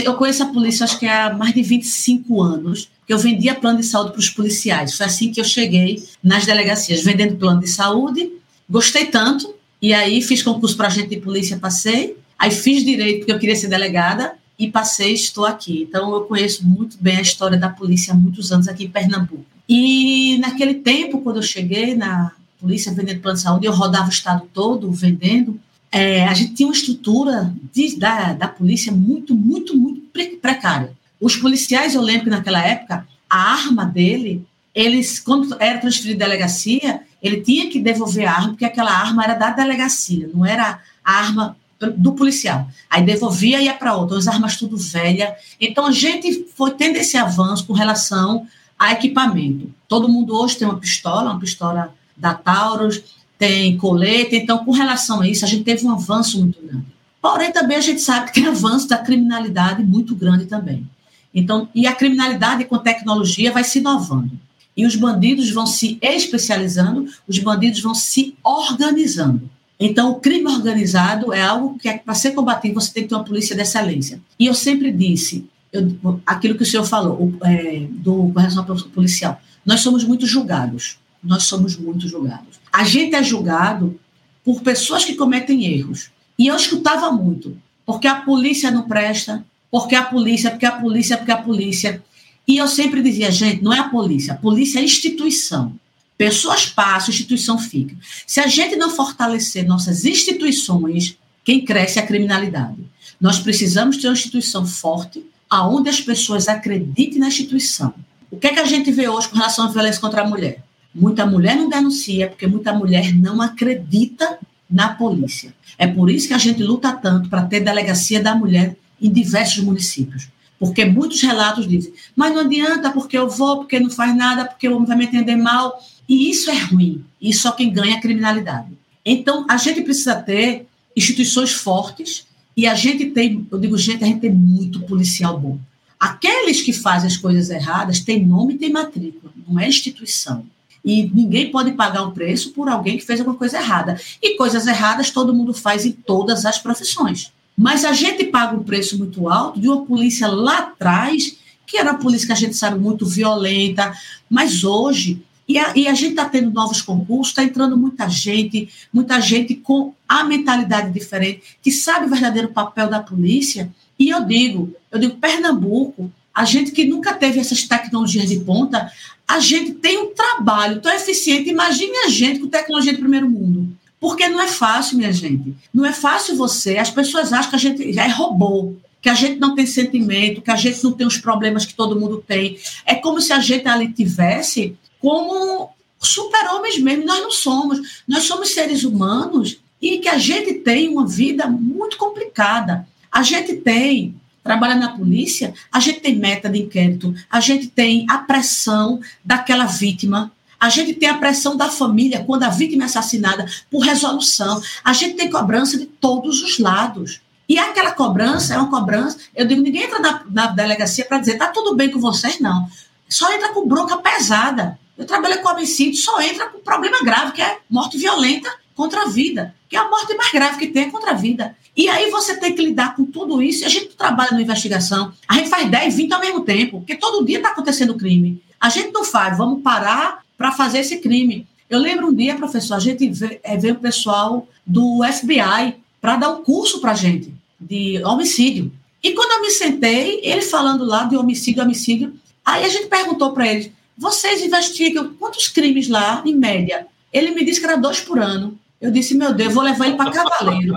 eu conheço a polícia acho que há mais de 25 anos, que eu vendia plano de saúde para os policiais. Foi assim que eu cheguei nas delegacias, vendendo plano de saúde. Gostei tanto, e aí fiz concurso para agente de polícia, passei. Aí fiz direito, porque eu queria ser delegada, e passei, estou aqui. Então, eu conheço muito bem a história da polícia há muitos anos aqui em Pernambuco. E naquele tempo, quando eu cheguei na polícia vendendo plano de saúde, eu rodava o estado todo vendendo. É, a gente tinha uma estrutura de, da, da polícia muito, muito, muito precária. Os policiais, eu lembro que naquela época, a arma dele, eles, quando era transferido de delegacia, ele tinha que devolver a arma, porque aquela arma era da delegacia, não era a arma do policial. Aí devolvia e ia para outra, as armas tudo velha. Então a gente foi tendo esse avanço com relação a equipamento. Todo mundo hoje tem uma pistola, uma pistola da Taurus, tem colete, então com relação a isso a gente teve um avanço muito grande. Porém também a gente sabe que tem [laughs] avanço da criminalidade muito grande também. Então, e a criminalidade com tecnologia vai se inovando. E os bandidos vão se especializando, os bandidos vão se organizando. Então, o crime organizado é algo que, é, para ser combatido, você tem que ter uma polícia de excelência. E eu sempre disse, eu, aquilo que o senhor falou, é, do, com relação ao policial, nós somos muito julgados. Nós somos muito julgados. A gente é julgado por pessoas que cometem erros. E eu escutava muito, porque a polícia não presta, porque a polícia, porque a polícia, porque a polícia. E eu sempre dizia, gente, não é a polícia, a polícia é a instituição. Pessoas passam, instituição fica. Se a gente não fortalecer nossas instituições, quem cresce é a criminalidade. Nós precisamos ter uma instituição forte, aonde as pessoas acreditem na instituição. O que é que a gente vê hoje com relação à violência contra a mulher? Muita mulher não denuncia porque muita mulher não acredita na polícia. É por isso que a gente luta tanto para ter delegacia da mulher em diversos municípios. Porque muitos relatos dizem, mas não adianta porque eu vou, porque não faz nada, porque o homem vai me entender mal. E isso é ruim. E só quem ganha é a criminalidade. Então, a gente precisa ter instituições fortes e a gente tem, eu digo, gente, a gente tem muito policial bom. Aqueles que fazem as coisas erradas têm nome e têm matrícula, não é instituição. E ninguém pode pagar um preço por alguém que fez alguma coisa errada. E coisas erradas todo mundo faz em todas as profissões. Mas a gente paga um preço muito alto de uma polícia lá atrás, que era uma polícia que a gente sabe muito violenta, mas hoje e a, e a, gente está tendo novos concursos, está entrando muita gente, muita gente com a mentalidade diferente, que sabe o verdadeiro papel da polícia. E eu digo, eu digo, Pernambuco, a gente que nunca teve essas tecnologias de ponta, a gente tem um trabalho tão eficiente. Imagine a gente com tecnologia de primeiro mundo. Porque não é fácil, minha gente. Não é fácil você. As pessoas acham que a gente já é robô, que a gente não tem sentimento, que a gente não tem os problemas que todo mundo tem. É como se a gente ali tivesse como super-homens mesmo. Nós não somos. Nós somos seres humanos e que a gente tem uma vida muito complicada. A gente tem trabalha na polícia, a gente tem meta de inquérito, a gente tem a pressão daquela vítima a gente tem a pressão da família quando a vítima é assassinada por resolução. A gente tem cobrança de todos os lados. E aquela cobrança é uma cobrança. Eu digo, ninguém entra na, na delegacia para dizer, tá tudo bem com vocês, não. Só entra com bronca pesada. Eu trabalhei com homicídio, só entra com problema grave, que é morte violenta contra a vida. Que é a morte mais grave que tem contra a vida. E aí você tem que lidar com tudo isso. A gente trabalha na investigação, a gente faz 10, 20 ao mesmo tempo, porque todo dia está acontecendo crime. A gente não faz, vamos parar para fazer esse crime. Eu lembro um dia, professor, a gente veio o pessoal do FBI para dar um curso para a gente de homicídio. E quando eu me sentei, ele falando lá de homicídio, homicídio, aí a gente perguntou para eles: vocês investigam quantos crimes lá, em média? Ele me disse que era dois por ano. Eu disse, meu Deus, eu vou levar ele para Cavaleiro.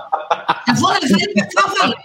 Eu vou levar ele para Cavaleiro.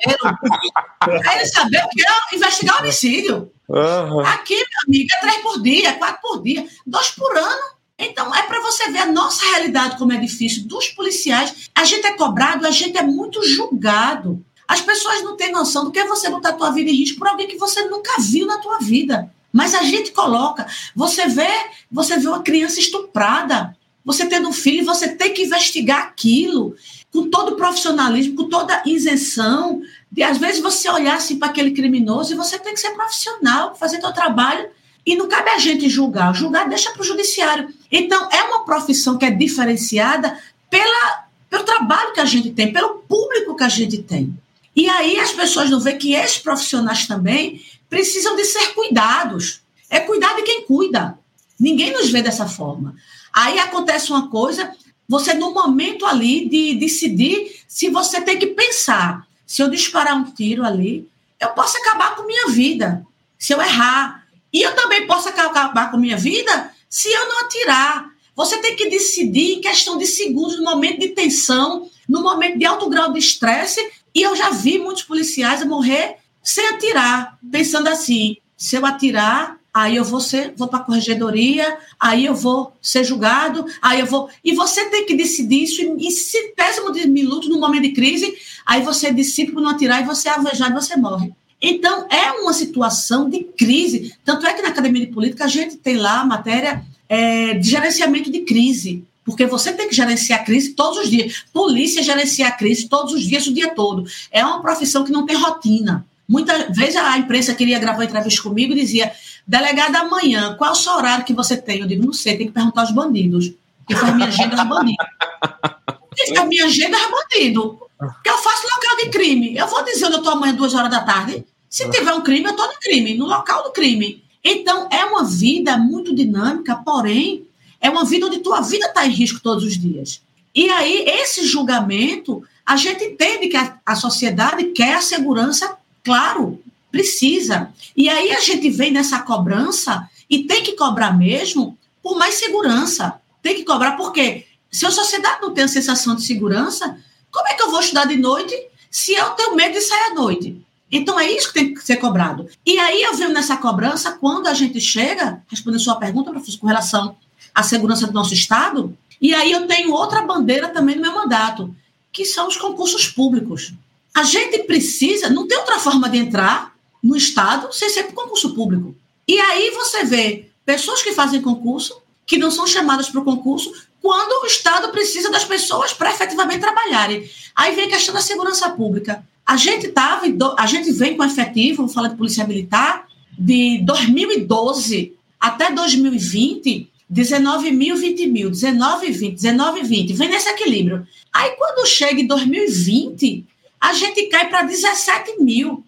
Aí ele saber o que é investigar homicídio. Uhum. Aqui, meu amigo, é três por dia, quatro por dia, dois por ano. Então, é para você ver a nossa realidade como é difícil. Dos policiais, a gente é cobrado, a gente é muito julgado. As pessoas não têm noção do que é você botar a tua vida em risco por alguém que você nunca viu na tua vida. Mas a gente coloca. Você vê, você vê uma criança estuprada. Você tendo um filho, você tem que investigar aquilo com todo o profissionalismo, com toda a isenção. De às vezes você olhar assim para aquele criminoso e você tem que ser profissional, fazer seu trabalho e não cabe a gente julgar. Julgar deixa para o judiciário. Então, é uma profissão que é diferenciada pela, pelo trabalho que a gente tem, pelo público que a gente tem. E aí as pessoas não veem que esses profissionais também precisam de ser cuidados. É cuidar de quem cuida. Ninguém nos vê dessa forma. Aí acontece uma coisa, você no momento ali de decidir se você tem que pensar, se eu disparar um tiro ali, eu posso acabar com minha vida. Se eu errar, e eu também posso acabar com minha vida se eu não atirar. Você tem que decidir em questão de segundos, no momento de tensão, no momento de alto grau de estresse. E eu já vi muitos policiais morrer sem atirar, pensando assim: se eu atirar, aí eu vou ser, vou para a corregedoria, aí eu vou ser julgado, aí eu vou. E você tem que decidir isso em centésimo de minutos, no momento de crise, aí você decide por não atirar e você é alvejado e você morre. Então, é uma situação de crise. Tanto é que na Academia de Política a gente tem lá a matéria é, de gerenciamento de crise. Porque você tem que gerenciar a crise todos os dias. Polícia gerencia a crise todos os dias, o dia todo. É uma profissão que não tem rotina. Muitas vezes a imprensa queria gravar entrevista comigo e dizia: delegada, amanhã, qual é o seu horário que você tem? Eu digo: não sei, tem que perguntar aos bandidos. Que foi minha agenda dos bandidos. [laughs] A minha agenda é bandido. Que eu faço local de crime. Eu vou dizer onde eu estou amanhã, duas horas da tarde. Se tiver um crime, eu estou no crime, no local do crime. Então, é uma vida muito dinâmica, porém, é uma vida onde tua vida está em risco todos os dias. E aí, esse julgamento, a gente entende que a, a sociedade quer a segurança, claro, precisa. E aí a gente vem nessa cobrança e tem que cobrar mesmo por mais segurança. Tem que cobrar porque se a sociedade não tem a sensação de segurança, como é que eu vou estudar de noite se eu tenho medo de sair à noite? Então é isso que tem que ser cobrado. E aí eu venho nessa cobrança quando a gente chega, respondendo sua pergunta, professor, com relação à segurança do nosso Estado, e aí eu tenho outra bandeira também no meu mandato, que são os concursos públicos. A gente precisa, não tem outra forma de entrar no Estado sem ser por concurso público. E aí você vê pessoas que fazem concurso, que não são chamadas para o concurso, quando o Estado precisa das pessoas para efetivamente trabalharem. Aí vem a questão da segurança pública. A gente tava, a gente vem com efetivo, vou falar de polícia militar, de 2012 até 2020, 19 mil, 20 mil, 19, 20, 19, 20, vem nesse equilíbrio. Aí quando chega em 2020, a gente cai para 17 mil.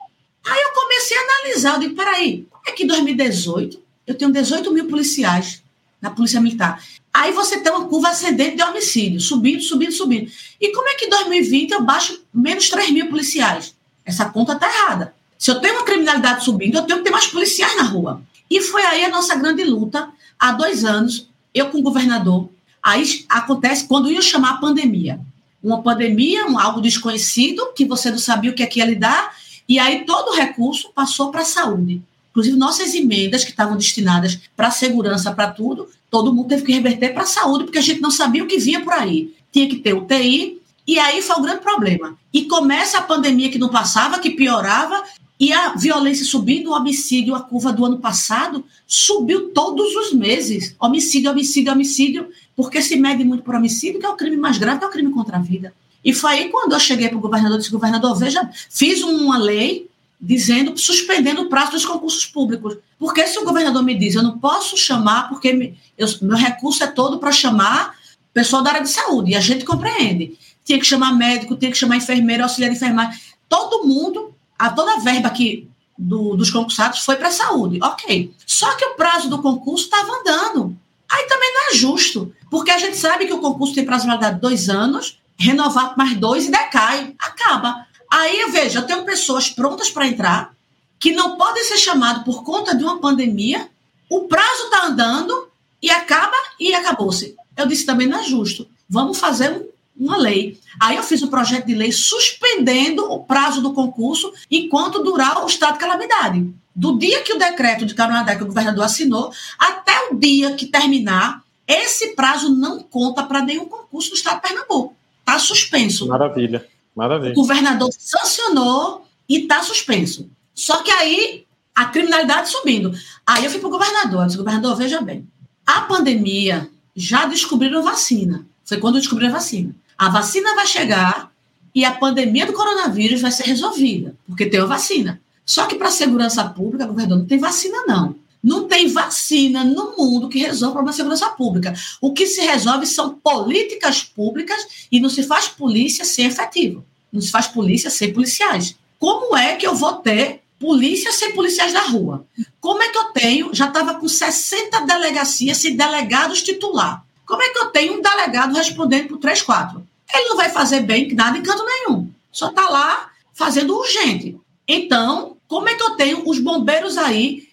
Aí eu comecei a analisar, eu digo, peraí, é que em 2018 eu tenho 18 mil policiais na Polícia Militar. Aí você tem uma curva ascendente de homicídio, subindo, subindo, subindo. E como é que em 2020 eu baixo menos 3 mil policiais? Essa conta está errada. Se eu tenho uma criminalidade subindo, eu tenho que ter mais policiais na rua. E foi aí a nossa grande luta. Há dois anos, eu com o governador, aí acontece quando ia chamar a pandemia. Uma pandemia, um, algo desconhecido, que você não sabia o que é que ia lidar, e aí todo o recurso passou para a saúde. Inclusive, nossas emendas que estavam destinadas para segurança, para tudo, todo mundo teve que reverter para a saúde, porque a gente não sabia o que vinha por aí. Tinha que ter UTI, e aí foi o grande problema. E começa a pandemia que não passava, que piorava, e a violência subindo, o homicídio, a curva do ano passado, subiu todos os meses. Homicídio, homicídio, homicídio, porque se mede muito por homicídio, que é o crime mais grave, que é o crime contra a vida. E foi aí quando eu cheguei para o governador, disse, governador, veja, fiz uma lei dizendo, suspendendo o prazo dos concursos públicos. Porque se o governador me diz, eu não posso chamar, porque eu, meu recurso é todo para chamar pessoal da área de saúde, e a gente compreende. Tinha que chamar médico, tinha que chamar enfermeiro, auxiliar de enfermagem. Todo mundo, a toda a verba que do, dos concursados foi para a saúde. Ok. Só que o prazo do concurso estava andando. Aí também não é justo, porque a gente sabe que o concurso tem prazo de validade de dois anos, renovar mais dois e decai. Acaba. Aí eu vejo, eu tenho pessoas prontas para entrar, que não podem ser chamadas por conta de uma pandemia, o prazo está andando e acaba e acabou-se. Eu disse também não é justo. Vamos fazer um, uma lei. Aí eu fiz o um projeto de lei suspendendo o prazo do concurso enquanto durar o estado de calamidade. Do dia que o decreto de calamidade que o governador assinou até o dia que terminar, Esse prazo não conta para nenhum concurso do Estado de Pernambuco. Está suspenso. Maravilha, maravilha. O governador sancionou e está suspenso. Só que aí a criminalidade subindo. Aí eu fui para o governador, disse, governador, veja bem, a pandemia já descobriram vacina. Foi quando descobriram a vacina. A vacina vai chegar e a pandemia do coronavírus vai ser resolvida, porque tem a vacina. Só que para a segurança pública, governador, não tem vacina, não. Não tem vacina no mundo que resolva o problema da segurança pública. O que se resolve são políticas públicas e não se faz polícia sem efetivo. Não se faz polícia sem policiais. Como é que eu vou ter polícia sem policiais na rua? Como é que eu tenho? Já estava com 60 delegacias sem delegados titular. Como é que eu tenho um delegado respondendo por 3, 4? Ele não vai fazer bem nada em canto nenhum. Só está lá fazendo urgente. Então, como é que eu tenho os bombeiros aí?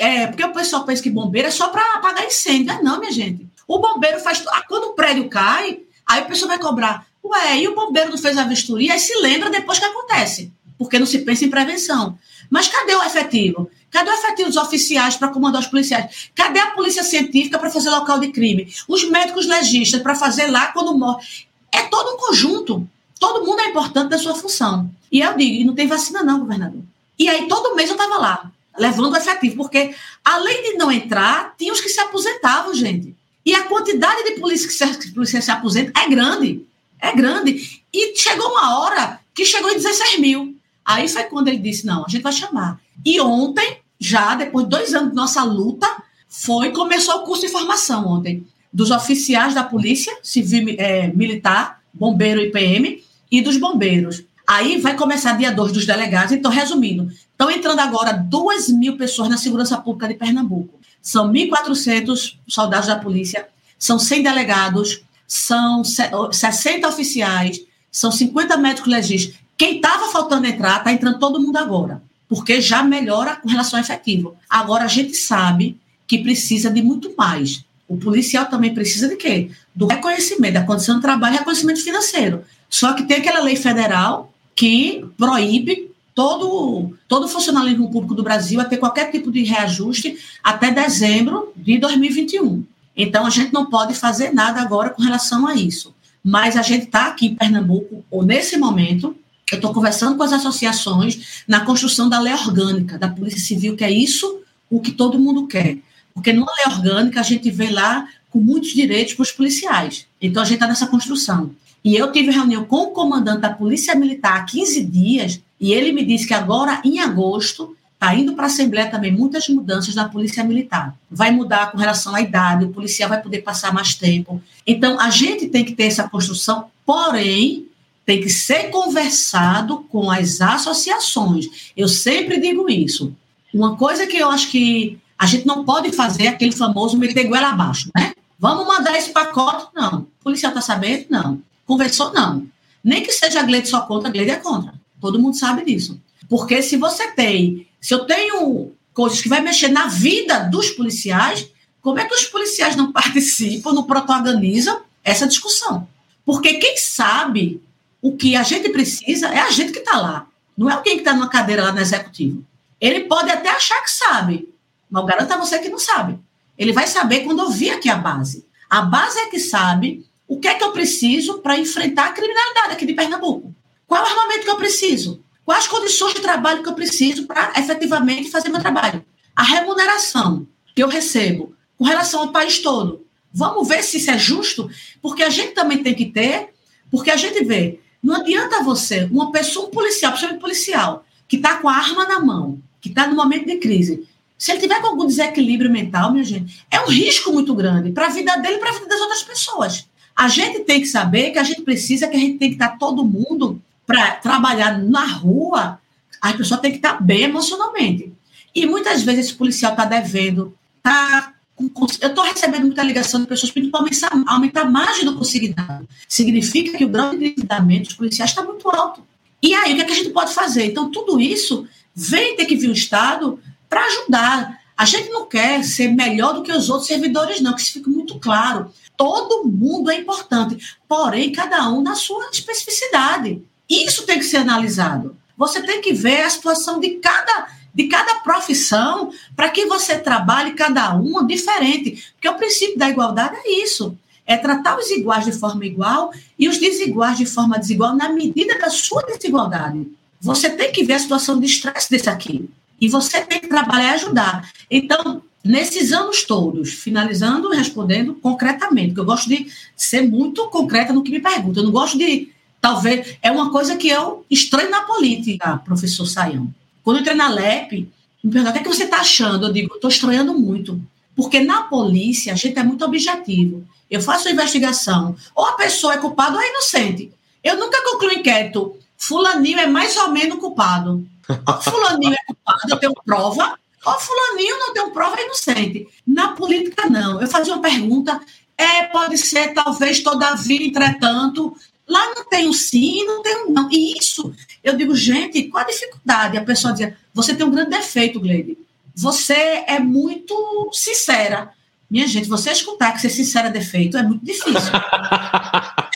É, porque o pessoal pensa que bombeiro é só para apagar incêndio. É não, minha gente. O bombeiro faz. Ah, quando o prédio cai, aí o pessoal vai cobrar. Ué, e o bombeiro não fez a vistoria? Aí se lembra depois que acontece, porque não se pensa em prevenção. Mas cadê o efetivo? Cadê o efetivo dos oficiais para comandar os policiais? Cadê a polícia científica para fazer local de crime? Os médicos legistas para fazer lá quando morre? É todo um conjunto. Todo mundo é importante da sua função. E eu digo, não tem vacina não, governador. E aí todo mês eu estava lá, levando o efetivo, porque além de não entrar, tinha os que se aposentavam, gente. E a quantidade de polícia que se, polícia se aposenta é grande. É grande. E chegou uma hora que chegou em 16 mil. Aí foi quando ele disse: não, a gente vai chamar. E ontem, já depois de dois anos de nossa luta, foi começou o curso de formação ontem dos oficiais da polícia civil é, militar, bombeiro e PM, e dos bombeiros. Aí vai começar dia 2 dos delegados. Então, resumindo, estão entrando agora 2 mil pessoas na segurança pública de Pernambuco. São 1.400 soldados da polícia, são 100 delegados, são 60 oficiais, são 50 médicos legistas. Quem estava faltando entrar, está entrando todo mundo agora, porque já melhora com relação ao efetivo. Agora a gente sabe que precisa de muito mais. O policial também precisa de quê? Do reconhecimento, da condição de trabalho e reconhecimento financeiro. Só que tem aquela lei federal que proíbe todo, todo funcionalismo público do Brasil a ter qualquer tipo de reajuste até dezembro de 2021. Então, a gente não pode fazer nada agora com relação a isso. Mas a gente está aqui em Pernambuco, ou nesse momento, eu estou conversando com as associações na construção da lei orgânica da Polícia Civil, que é isso o que todo mundo quer. Porque numa lei orgânica a gente vê lá com muitos direitos para os policiais. Então a gente está nessa construção. E eu tive reunião com o comandante da Polícia Militar há 15 dias, e ele me disse que agora, em agosto, está indo para a Assembleia também muitas mudanças na Polícia Militar. Vai mudar com relação à idade, o policial vai poder passar mais tempo. Então, a gente tem que ter essa construção, porém, tem que ser conversado com as associações. Eu sempre digo isso. Uma coisa que eu acho que a gente não pode fazer aquele famoso meter goela abaixo, né? Vamos mandar esse pacote? Não. O policial está sabendo? Não. Conversou? Não. Nem que seja a Gleide só contra, a Gleide é contra. Todo mundo sabe disso. Porque se você tem, se eu tenho coisas que vai mexer na vida dos policiais, como é que os policiais não [laughs] participam, não protagonizam essa discussão? Porque quem sabe o que a gente precisa é a gente que está lá. Não é alguém que está numa cadeira lá no executivo. Ele pode até achar que sabe, mas eu garanto a você que não sabe. Ele vai saber quando ouvir aqui a base. A base é que sabe o que é que eu preciso para enfrentar a criminalidade aqui de Pernambuco. Qual é o armamento que eu preciso? Quais condições de trabalho que eu preciso para efetivamente fazer meu trabalho? A remuneração que eu recebo com relação ao país todo. Vamos ver se isso é justo, porque a gente também tem que ter, porque a gente vê, não adianta você, uma pessoa, um policial, principalmente policial, que está com a arma na mão, que está no momento de crise, se ele tiver com algum desequilíbrio mental, minha gente, é um risco muito grande para a vida dele e para a vida das outras pessoas. A gente tem que saber que a gente precisa, que a gente tem que estar todo mundo para trabalhar na rua, a pessoa tem que estar bem emocionalmente. E muitas vezes esse policial está devendo, está eu estou recebendo muita ligação de pessoas pedindo para aumentar, aumentar a margem do consignado. Significa que o grau de endividamento dos policiais está muito alto. E aí, o que, é que a gente pode fazer? Então, tudo isso vem ter que vir o Estado para ajudar. A gente não quer ser melhor do que os outros servidores, não, que isso fique muito claro. Todo mundo é importante, porém, cada um na sua especificidade. Isso tem que ser analisado. Você tem que ver a situação de cada, de cada profissão para que você trabalhe cada uma diferente. Porque o princípio da igualdade é isso. É tratar os iguais de forma igual e os desiguais de forma desigual na medida da sua desigualdade. Você tem que ver a situação de estresse desse aqui. E você tem que trabalhar e ajudar. Então, nesses anos todos, finalizando respondendo concretamente, porque eu gosto de ser muito concreta no que me perguntam. Eu não gosto de, talvez, é uma coisa que eu estranho na política, professor Saião. Quando eu entrei na LEP, me perguntam, o que, é que você está achando? Eu digo, estou estranhando muito. Porque na polícia a gente é muito objetivo. Eu faço a investigação, ou a pessoa é culpada ou é inocente. Eu nunca concluo inquérito. Fulaninho é mais ou menos culpado. Ou fulaninho é culpado, eu tenho prova, ou fulaninho não tem prova, é inocente. Na política, não. Eu fazia uma pergunta, é, pode ser, talvez, todavia, entretanto. Lá não tem o sim, não tem o não. E isso, eu digo, gente, qual a dificuldade? A pessoa dizia, você tem um grande defeito, Gleide. Você é muito sincera. Minha gente, você escutar que ser sincera é defeito é muito difícil. [laughs]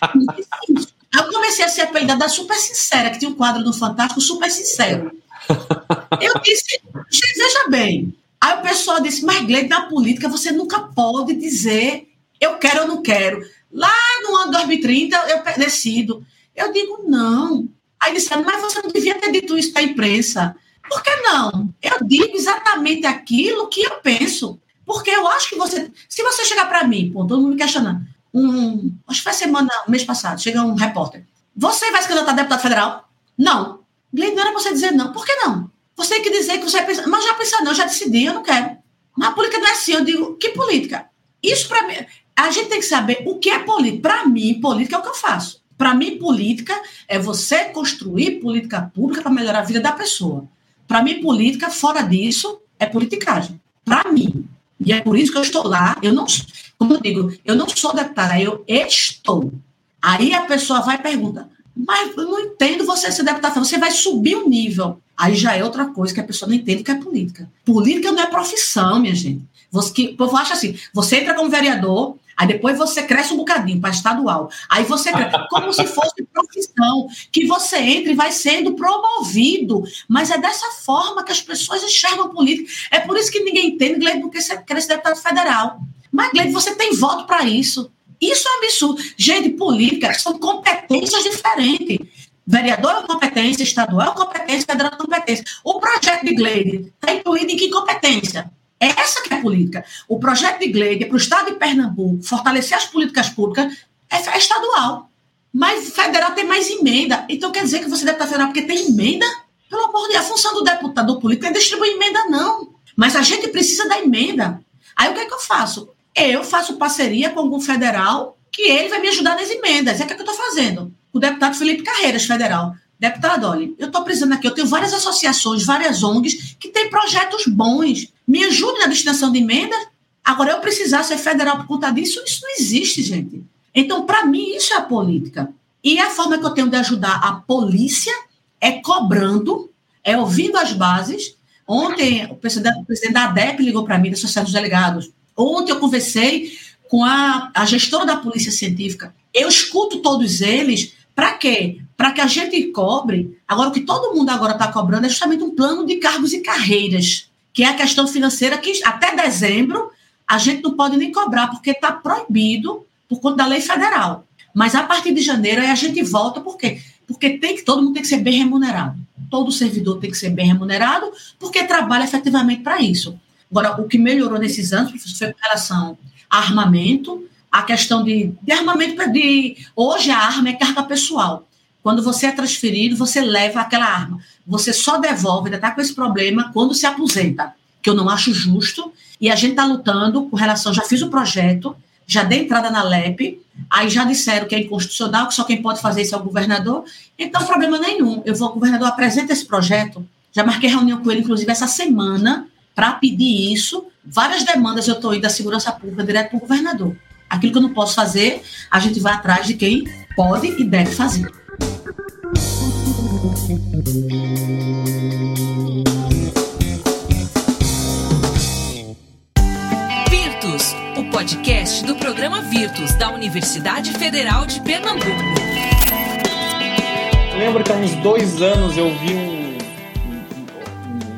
é muito difícil. Eu comecei a ser apelidada da super sincera, que tinha um quadro do Fantástico super sincero. Eu disse, veja bem. Aí o pessoal disse, mas Gleide, na política você nunca pode dizer eu quero ou não quero. Lá no ano 2030 eu decido. Eu digo, não. Aí disseram, mas você não devia ter dito isso para a imprensa. Por que não? Eu digo exatamente aquilo que eu penso. Porque eu acho que você. Se você chegar para mim, pô, todo mundo me questionando. Um, acho que foi semana, mês passado, chega um repórter. Você vai se candidatar a deputado federal? Não. Gleide, não era você dizer não. Por que não? Você tem que dizer que você vai pensar. Mas já pensou, não, já decidi, eu não quero. Mas a política não é assim. Eu digo, que política? Isso para mim. A gente tem que saber o que é política. Para mim, política é o que eu faço. Para mim, política é você construir política pública para melhorar a vida da pessoa. Para mim, política, fora disso, é politicagem. Para mim. E é por isso que eu estou lá. Eu não, como eu digo, eu não sou deputada, eu estou. Aí a pessoa vai e pergunta: mas eu não entendo você ser deputado. Você vai subir o um nível. Aí já é outra coisa que a pessoa não entende que é política. Política não é profissão, minha gente. Você, que, o povo acha assim: você entra como vereador, aí depois você cresce um bocadinho para estadual. Aí você cresce, [laughs] como se fosse profissão, que você entra e vai sendo promovido. Mas é dessa forma que as pessoas enxergam política. É por isso que ninguém entende, Gleide, porque você quer ser deputado federal. Mas, Gleide, você tem voto para isso. Isso é um absurdo. Gente, política são competências diferentes. Vereador é competência, estadual é competência, federal é competência. O projeto de Gleide está incluído em que competência? É essa que é a política. O projeto de Gleide é para o Estado de Pernambuco fortalecer as políticas públicas, é estadual. Mas federal tem mais emenda. Então quer dizer que você deve estar federal porque tem emenda? Pelo amor de Deus, a função do deputado político é distribuir emenda, não. Mas a gente precisa da emenda. Aí o que é que eu faço? Eu faço parceria com algum federal que ele vai me ajudar nas emendas. É o que, é que eu estou fazendo. O deputado Felipe Carreiras, federal. Deputado, olha, eu estou precisando aqui, eu tenho várias associações, várias ONGs que têm projetos bons. Me ajude na destinação de emendas. Agora, eu precisar ser federal por conta disso, isso não existe, gente. Então, para mim, isso é a política. E a forma que eu tenho de ajudar a polícia é cobrando, é ouvindo as bases. Ontem, o presidente, da ADEP ligou para mim, da Associação dos Delegados, Ontem eu conversei com a, a gestora da Polícia Científica. Eu escuto todos eles. Para quê? Para que a gente cobre. Agora, o que todo mundo agora está cobrando é justamente um plano de cargos e carreiras, que é a questão financeira que até dezembro a gente não pode nem cobrar, porque está proibido por conta da lei federal. Mas a partir de janeiro a gente volta, por quê? Porque tem que, todo mundo tem que ser bem remunerado. Todo servidor tem que ser bem remunerado, porque trabalha efetivamente para isso. Agora, o que melhorou nesses anos, professor, foi com relação a armamento, a questão de, de armamento de. Hoje a arma é carga pessoal. Quando você é transferido, você leva aquela arma. Você só devolve, ainda está com esse problema, quando se aposenta, que eu não acho justo. E a gente está lutando com relação. Já fiz o projeto, já dei entrada na LEP, aí já disseram que é inconstitucional, que só quem pode fazer isso é o governador. Então, problema nenhum. Eu vou, governador apresenta esse projeto. Já marquei reunião com ele, inclusive, essa semana, para pedir isso. Várias demandas eu estou indo da segurança pública direto para o governador. Aquilo que eu não posso fazer, a gente vai atrás de quem pode e deve fazer. Virtus, o podcast do programa Virtus da Universidade Federal de Pernambuco. Lembro que há uns dois anos eu vi um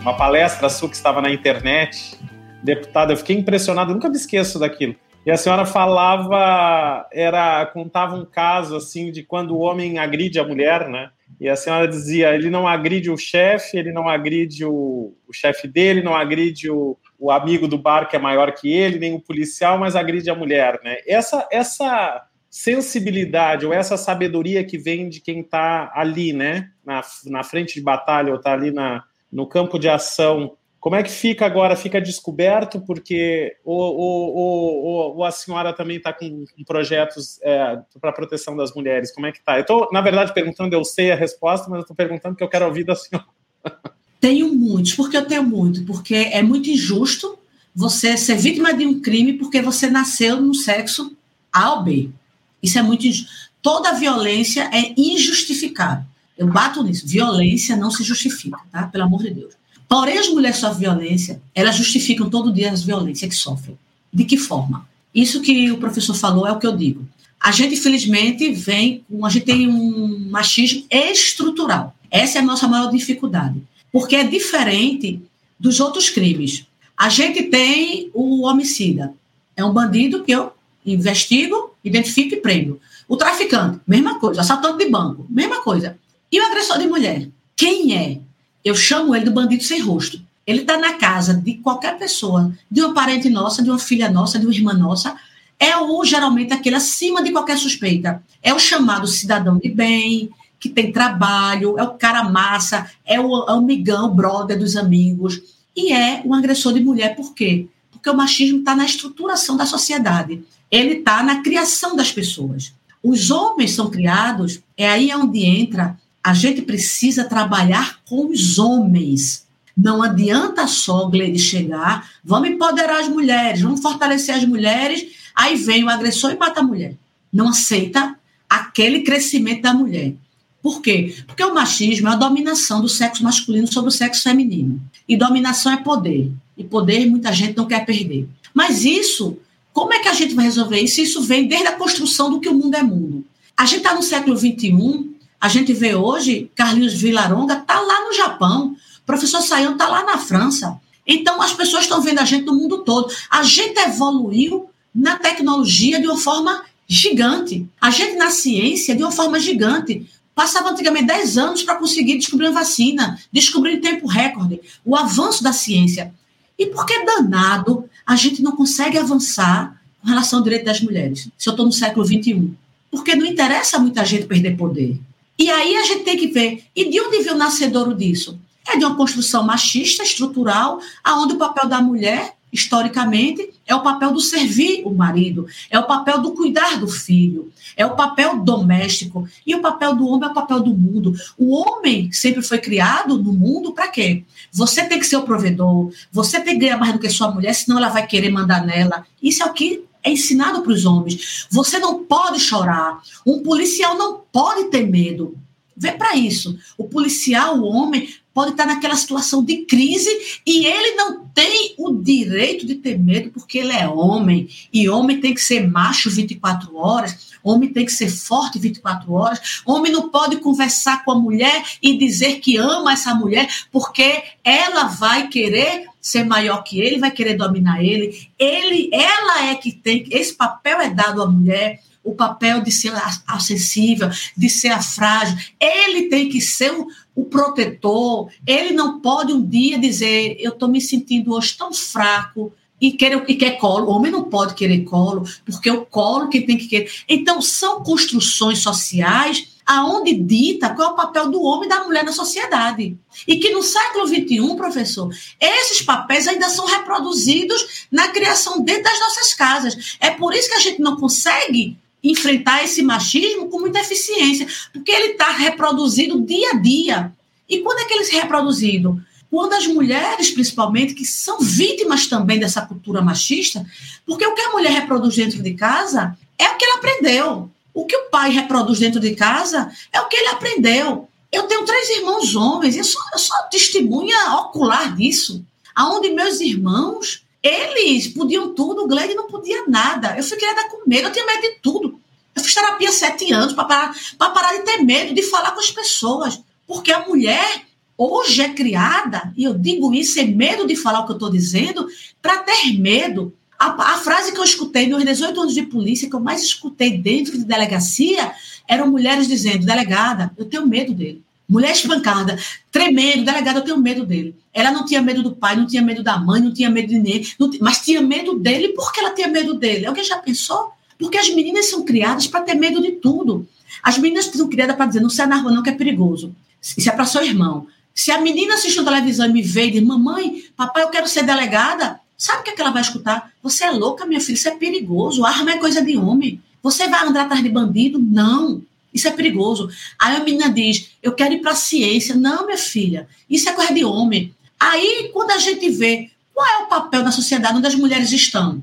uma palestra sua que estava na internet, deputada, eu fiquei impressionado, nunca me esqueço daquilo. E a senhora falava, era contava um caso assim de quando o homem agride a mulher, né? E a senhora dizia, ele não agride o chefe, ele não agride o, o chefe dele, não agride o, o amigo do bar que é maior que ele, nem o policial, mas agride a mulher, né? Essa essa sensibilidade ou essa sabedoria que vem de quem está ali, né, na, na frente de batalha ou está ali na, no campo de ação, como é que fica agora? Fica descoberto porque ou, a senhora também está com projetos é, para proteção das mulheres? Como é que está? Eu estou, na verdade, perguntando, eu sei a resposta, mas eu estou perguntando que eu quero ouvir da senhora. [laughs] Tenho muitos. Por que eu tenho muito? Porque é muito injusto você ser vítima de um crime porque você nasceu no sexo A ou B. Isso é muito injusto. Toda violência é injustificável. Eu bato nisso. Violência não se justifica, tá? Pelo amor de Deus. Porém, as mulheres sofrem violência, elas justificam todo dia as violências que sofrem. De que forma? Isso que o professor falou é o que eu digo. A gente, infelizmente, vem, a gente tem um machismo estrutural. Essa é a nossa maior dificuldade. Porque é diferente dos outros crimes. A gente tem o homicida. É um bandido que eu investigo, identifico e prendo. O traficante, mesma coisa. Assaltante de banco, mesma coisa. E o agressor de mulher? Quem é? Eu chamo ele do bandido sem rosto. Ele está na casa de qualquer pessoa, de uma parente nossa, de uma filha nossa, de uma irmã nossa. É o geralmente aquele acima de qualquer suspeita. É o chamado cidadão de bem, que tem trabalho, é o cara massa, é o amigão, brother dos amigos. E é um agressor de mulher, por quê? Porque o machismo está na estruturação da sociedade ele está na criação das pessoas. Os homens são criados, é aí onde entra, a gente precisa trabalhar com os homens. Não adianta só, Gleide, chegar, vamos empoderar as mulheres, vamos fortalecer as mulheres, aí vem o agressor e mata a mulher. Não aceita aquele crescimento da mulher. Por quê? Porque o machismo é a dominação do sexo masculino sobre o sexo feminino. E dominação é poder. E poder muita gente não quer perder. Mas isso como é que a gente vai resolver isso? Isso vem desde a construção do que o mundo é mundo. A gente está no século XXI, a gente vê hoje, Carlinhos Vilaronga está lá no Japão, o professor Sayão está lá na França. Então, as pessoas estão vendo a gente no mundo todo. A gente evoluiu na tecnologia de uma forma gigante. A gente na ciência de uma forma gigante. Passava antigamente 10 anos para conseguir descobrir uma vacina, descobrir em tempo recorde. O avanço da ciência. E por que danado a gente não consegue avançar com relação ao direito das mulheres, se eu estou no século XXI. Porque não interessa a muita gente perder poder. E aí a gente tem que ver, e de onde veio o nascedouro disso? É de uma construção machista, estrutural, aonde o papel da mulher, historicamente, é o papel do servir o marido, é o papel do cuidar do filho, é o papel doméstico, e o papel do homem é o papel do mundo. O homem sempre foi criado no mundo para quê? Você tem que ser o provedor, você tem que ganhar mais do que sua mulher, senão ela vai querer mandar nela. Isso é o que é ensinado para os homens. Você não pode chorar. Um policial não pode ter medo. Vê para isso. O policial, o homem, pode estar naquela situação de crise e ele não tem o direito de ter medo porque ele é homem. E homem tem que ser macho 24 horas Homem tem que ser forte 24 horas. Homem não pode conversar com a mulher e dizer que ama essa mulher, porque ela vai querer ser maior que ele, vai querer dominar ele. Ele, ela é que tem, esse papel é dado à mulher o papel de ser acessível, de ser a frágil. Ele tem que ser o, o protetor. Ele não pode um dia dizer: Eu estou me sentindo hoje tão fraco, e quer, e quer colo. O homem não pode querer colo, porque é o colo que tem que querer. Então, são construções sociais aonde dita qual é o papel do homem e da mulher na sociedade. E que no século XXI, professor, esses papéis ainda são reproduzidos na criação dentro das nossas casas. É por isso que a gente não consegue enfrentar esse machismo com muita eficiência, porque ele está reproduzido dia a dia. E quando é que ele se reproduzido? quando as mulheres, principalmente, que são vítimas também dessa cultura machista, porque o que a mulher reproduz dentro de casa é o que ela aprendeu. O que o pai reproduz dentro de casa é o que ele aprendeu. Eu tenho três irmãos homens, eu sou, eu sou testemunha ocular disso. Aonde meus irmãos, eles podiam tudo, o Glenn não podia nada. Eu fui criada com medo, eu tinha medo de tudo. Eu fiz terapia há sete anos para parar, parar de ter medo de falar com as pessoas. Porque a mulher hoje é criada, e eu digo isso sem medo de falar o que eu estou dizendo, para ter medo. A, a, frase que eu escutei nos 18 anos de polícia, que eu mais escutei dentro de delegacia, eram mulheres dizendo: delegada, eu tenho medo dele. Mulher espancada, tremendo, delegada, eu tenho medo dele. Ela não tinha medo do pai, não tinha medo da mãe, não tinha medo de ninguém, mas tinha medo dele. Por que ela tinha medo dele? Alguém já pensou? Porque as meninas são criadas para ter medo de tudo. As meninas são criadas para dizer: não sai na rua, não, que é perigoso. Isso é para seu irmão. Se a menina assiste televisão e me vê e diz: mamãe, papai, eu quero ser delegada, Sabe o que, é que ela vai escutar? Você é louca, minha filha, isso é perigoso. Arma é coisa de homem. Você vai andar atrás de bandido? Não. Isso é perigoso. Aí a menina diz: Eu quero ir para a ciência. Não, minha filha, isso é coisa de homem. Aí, quando a gente vê qual é o papel da sociedade onde as mulheres estão?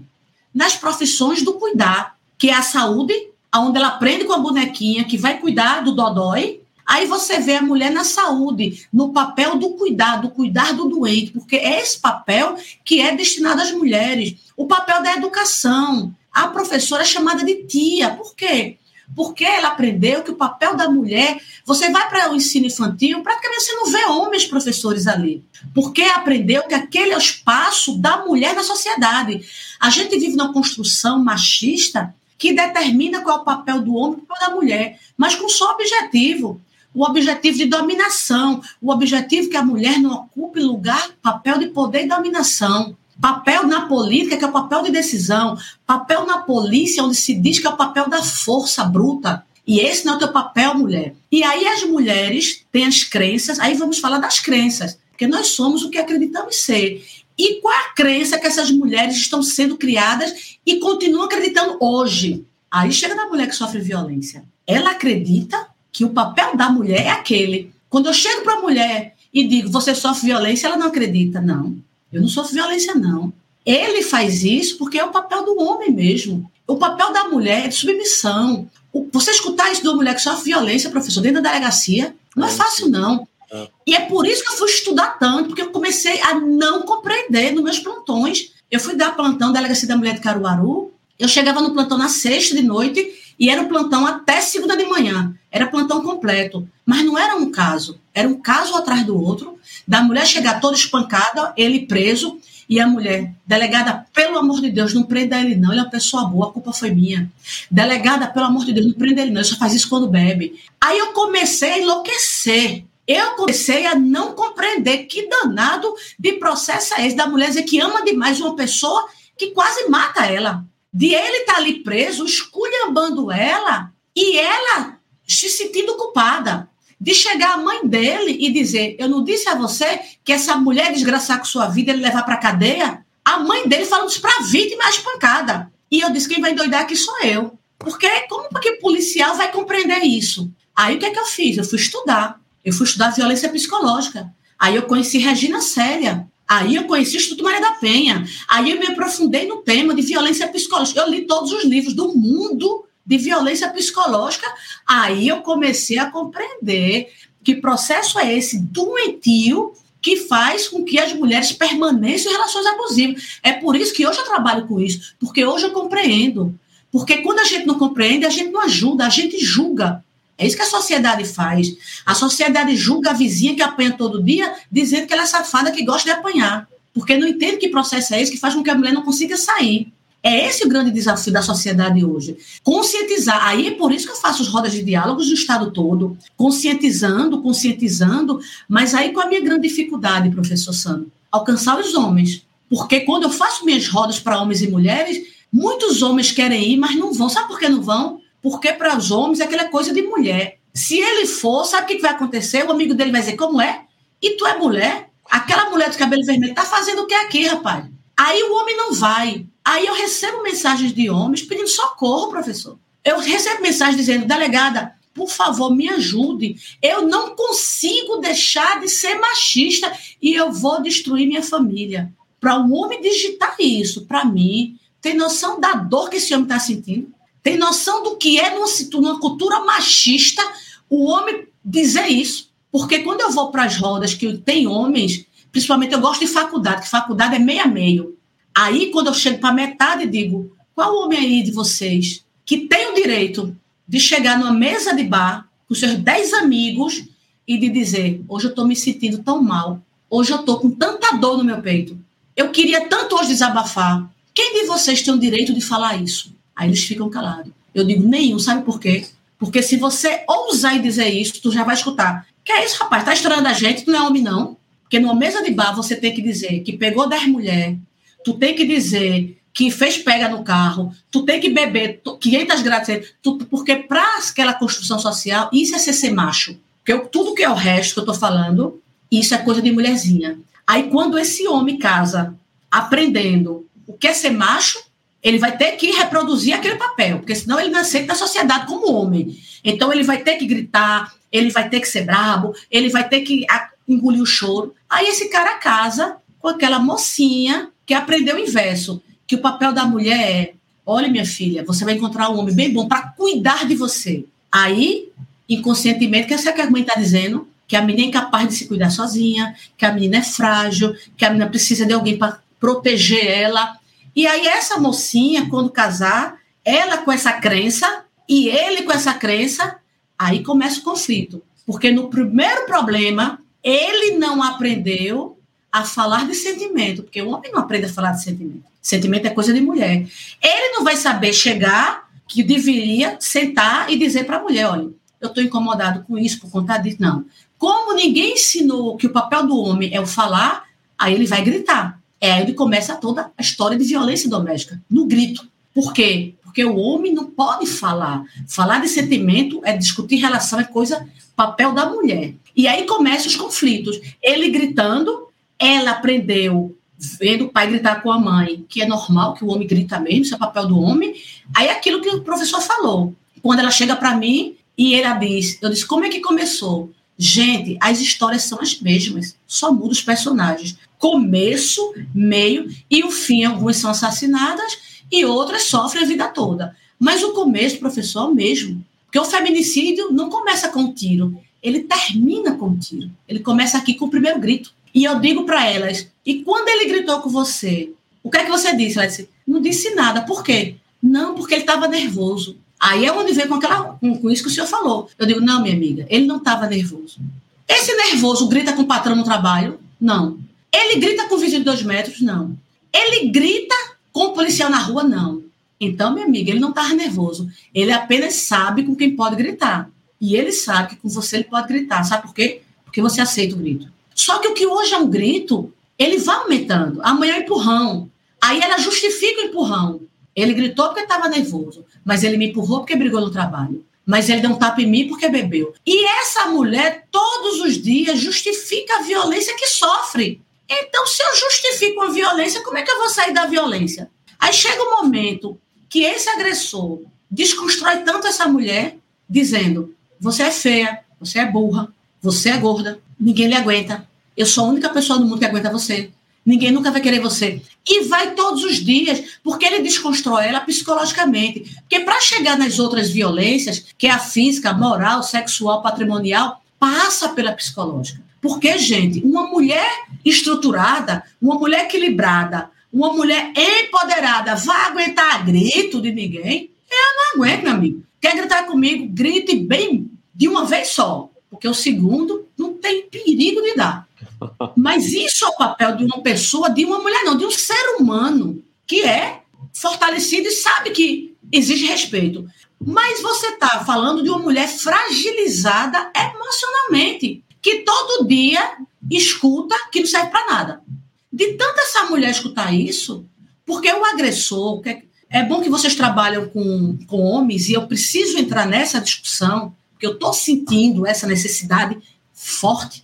Nas profissões do cuidar, que é a saúde, onde ela aprende com a bonequinha, que vai cuidar do dodói, Aí você vê a mulher na saúde, no papel do cuidado, do cuidar do doente, porque é esse papel que é destinado às mulheres. O papel da educação. A professora é chamada de tia. Por quê? Porque ela aprendeu que o papel da mulher, você vai para o ensino infantil, praticamente você não vê homens professores ali. Porque aprendeu que aquele é o espaço da mulher na sociedade. A gente vive numa construção machista que determina qual é o papel do homem e o papel da mulher, mas com só objetivo o objetivo de dominação, o objetivo que a mulher não ocupe lugar, papel de poder e dominação. Papel na política, que é o papel de decisão. Papel na polícia, onde se diz que é o papel da força bruta. E esse não é o teu papel, mulher. E aí as mulheres têm as crenças, aí vamos falar das crenças, porque nós somos o que acreditamos ser. E qual é a crença que essas mulheres estão sendo criadas e continuam acreditando hoje? Aí chega na mulher que sofre violência. Ela acredita que o papel da mulher é aquele. Quando eu chego para a mulher e digo, você sofre violência, ela não acredita. Não, eu não sofro violência, não. Ele faz isso porque é o papel do homem mesmo. O papel da mulher é de submissão. Você escutar isso de uma mulher que sofre violência, professor, dentro da delegacia, não é fácil, não. É. E é por isso que eu fui estudar tanto, porque eu comecei a não compreender nos meus plantões. Eu fui dar plantão da Delegacia da Mulher de Caruaru, eu chegava no plantão na sexta de noite e era um plantão até segunda de manhã. Era plantão completo. Mas não era um caso. Era um caso atrás do outro, da mulher chegar toda espancada, ele preso, e a mulher, delegada, pelo amor de Deus, não prenda ele não, ele é uma pessoa boa, a culpa foi minha. Delegada, pelo amor de Deus, não prenda ele não, ele só faz isso quando bebe. Aí eu comecei a enlouquecer. Eu comecei a não compreender que danado de processo é esse da mulher dizer que ama demais uma pessoa que quase mata ela de ele estar tá ali preso, esculhambando ela e ela se sentindo culpada. De chegar a mãe dele e dizer: Eu não disse a você que essa mulher desgraçar com sua vida, ele levar para cadeia? A mãe dele falando isso para a vítima, a espancada. E eu disse: Quem vai endoidar aqui sou eu. Porque como que policial vai compreender isso? Aí o que é que eu fiz? Eu fui estudar. Eu fui estudar violência psicológica. Aí eu conheci Regina Séria, Aí eu conheci o Instituto Maria da Penha. Aí eu me aprofundei no tema de violência psicológica. Eu li todos os livros do mundo de violência psicológica. Aí eu comecei a compreender que processo é esse doentio que faz com que as mulheres permaneçam em relações abusivas. É por isso que hoje eu trabalho com isso, porque hoje eu compreendo. Porque quando a gente não compreende, a gente não ajuda, a gente julga. É isso que a sociedade faz. A sociedade julga a vizinha que apanha todo dia, dizendo que ela é safada, que gosta de apanhar. Porque não entende que processo é esse que faz com que a mulher não consiga sair. É esse o grande desafio da sociedade hoje. Conscientizar. Aí é por isso que eu faço as rodas de diálogos no estado todo, conscientizando, conscientizando, mas aí com a minha grande dificuldade, professor Sandro, alcançar os homens. Porque quando eu faço minhas rodas para homens e mulheres, muitos homens querem ir, mas não vão. Sabe por que não vão? Porque para os homens é aquela coisa de mulher. Se ele for, sabe o que vai acontecer? O amigo dele vai dizer, como é? E tu é mulher? Aquela mulher de cabelo vermelho tá fazendo o que aqui, rapaz? Aí o homem não vai. Aí eu recebo mensagens de homens pedindo socorro, professor. Eu recebo mensagens dizendo, delegada, por favor, me ajude. Eu não consigo deixar de ser machista e eu vou destruir minha família. Para um homem digitar isso, para mim, tem noção da dor que esse homem está sentindo? Tem noção do que é numa, cultura machista o homem dizer isso. Porque quando eu vou para as rodas que tem homens, principalmente eu gosto de faculdade, que faculdade é meio a meio. Aí, quando eu chego para metade, digo: qual homem aí de vocês que tem o direito de chegar numa mesa de bar com seus dez amigos e de dizer: hoje eu estou me sentindo tão mal, hoje eu estou com tanta dor no meu peito, eu queria tanto hoje desabafar. Quem de vocês tem o direito de falar isso? Aí eles ficam calados. Eu digo: nenhum, sabe por quê? Porque se você ousar dizer isso, tu já vai escutar. Que é isso, rapaz? Tá estranhando a gente, tu não é homem, não. Porque numa mesa de bar você tem que dizer que pegou 10 mulheres, tu tem que dizer que fez pega no carro, tu tem que beber 500 grátis, porque para aquela construção social, isso é ser, ser macho. Porque eu, tudo que é o resto que eu estou falando, isso é coisa de mulherzinha. Aí quando esse homem casa aprendendo o que é ser macho, ele vai ter que reproduzir aquele papel, porque senão ele não aceita a sociedade como homem. Então ele vai ter que gritar, ele vai ter que ser brabo, ele vai ter que engolir o choro. Aí esse cara casa com aquela mocinha que aprendeu o inverso que o papel da mulher é: olha, minha filha, você vai encontrar um homem bem bom para cuidar de você. Aí, inconscientemente, que essa que a mãe está dizendo, que a menina é incapaz de se cuidar sozinha, que a menina é frágil, que a menina precisa de alguém para proteger ela. E aí, essa mocinha, quando casar, ela com essa crença e ele com essa crença, aí começa o conflito. Porque no primeiro problema, ele não aprendeu a falar de sentimento, porque o homem não aprende a falar de sentimento. Sentimento é coisa de mulher. Ele não vai saber chegar que deveria sentar e dizer para a mulher: olha, eu estou incomodado com isso por conta disso. Não. Como ninguém ensinou que o papel do homem é o falar, aí ele vai gritar. É que começa toda a história de violência doméstica, no grito. Por quê? Porque o homem não pode falar. Falar de sentimento é discutir relação, é coisa, papel da mulher. E aí começam os conflitos. Ele gritando, ela aprendeu vendo o pai gritar com a mãe, que é normal que o homem grita mesmo, isso é papel do homem. Aí é aquilo que o professor falou. Quando ela chega para mim e ela diz, eu disse, como é que começou? Gente, as histórias são as mesmas, só muda os personagens. Começo, meio e o fim. Algumas são assassinadas e outras sofrem a vida toda. Mas o começo, professor, é o mesmo. Porque o feminicídio não começa com um tiro, ele termina com um tiro. Ele começa aqui com o primeiro grito. E eu digo para elas: e quando ele gritou com você, o que é que você disse? Ela disse: não disse nada. Por quê? Não, porque ele estava nervoso. Aí é onde vem com, aquela, com, isso que o senhor falou. Eu digo: não, minha amiga, ele não estava nervoso. Esse nervoso grita com o patrão no trabalho? Não. Ele grita com o vizinho de dois metros? Não. Ele grita com o policial na rua? Não. Então, minha amiga, ele não estava nervoso. Ele apenas sabe com quem pode gritar. E ele sabe que com você ele pode gritar. Sabe por quê? Porque você aceita o grito. Só que o que hoje é um grito, ele vai aumentando. Amanhã é um empurrão. Aí ela justifica o empurrão. Ele gritou porque estava nervoso, mas ele me empurrou porque brigou no trabalho. Mas ele deu um tapa em mim porque bebeu. E essa mulher, todos os dias, justifica a violência que sofre. Então, se eu justifico a violência, como é que eu vou sair da violência? Aí chega o um momento que esse agressor desconstrói tanto essa mulher, dizendo: você é feia, você é burra, você é gorda, ninguém lhe aguenta, eu sou a única pessoa no mundo que aguenta você. Ninguém nunca vai querer você. E vai todos os dias, porque ele desconstrói ela psicologicamente. Porque para chegar nas outras violências, que é a física, moral, sexual, patrimonial, passa pela psicológica. Porque, gente, uma mulher estruturada, uma mulher equilibrada, uma mulher empoderada vai aguentar grito de ninguém? Eu não aguento, meu amigo. Quer gritar comigo? Grite bem de uma vez só. Porque o segundo não tem perigo de dar. [laughs] Mas isso é o papel de uma pessoa, de uma mulher, não, de um ser humano que é fortalecido e sabe que exige respeito. Mas você está falando de uma mulher fragilizada emocionalmente, que todo dia escuta que não serve para nada. De tanta essa mulher escutar isso, porque o agressor, é bom que vocês trabalham com, com homens e eu preciso entrar nessa discussão, porque eu estou sentindo essa necessidade forte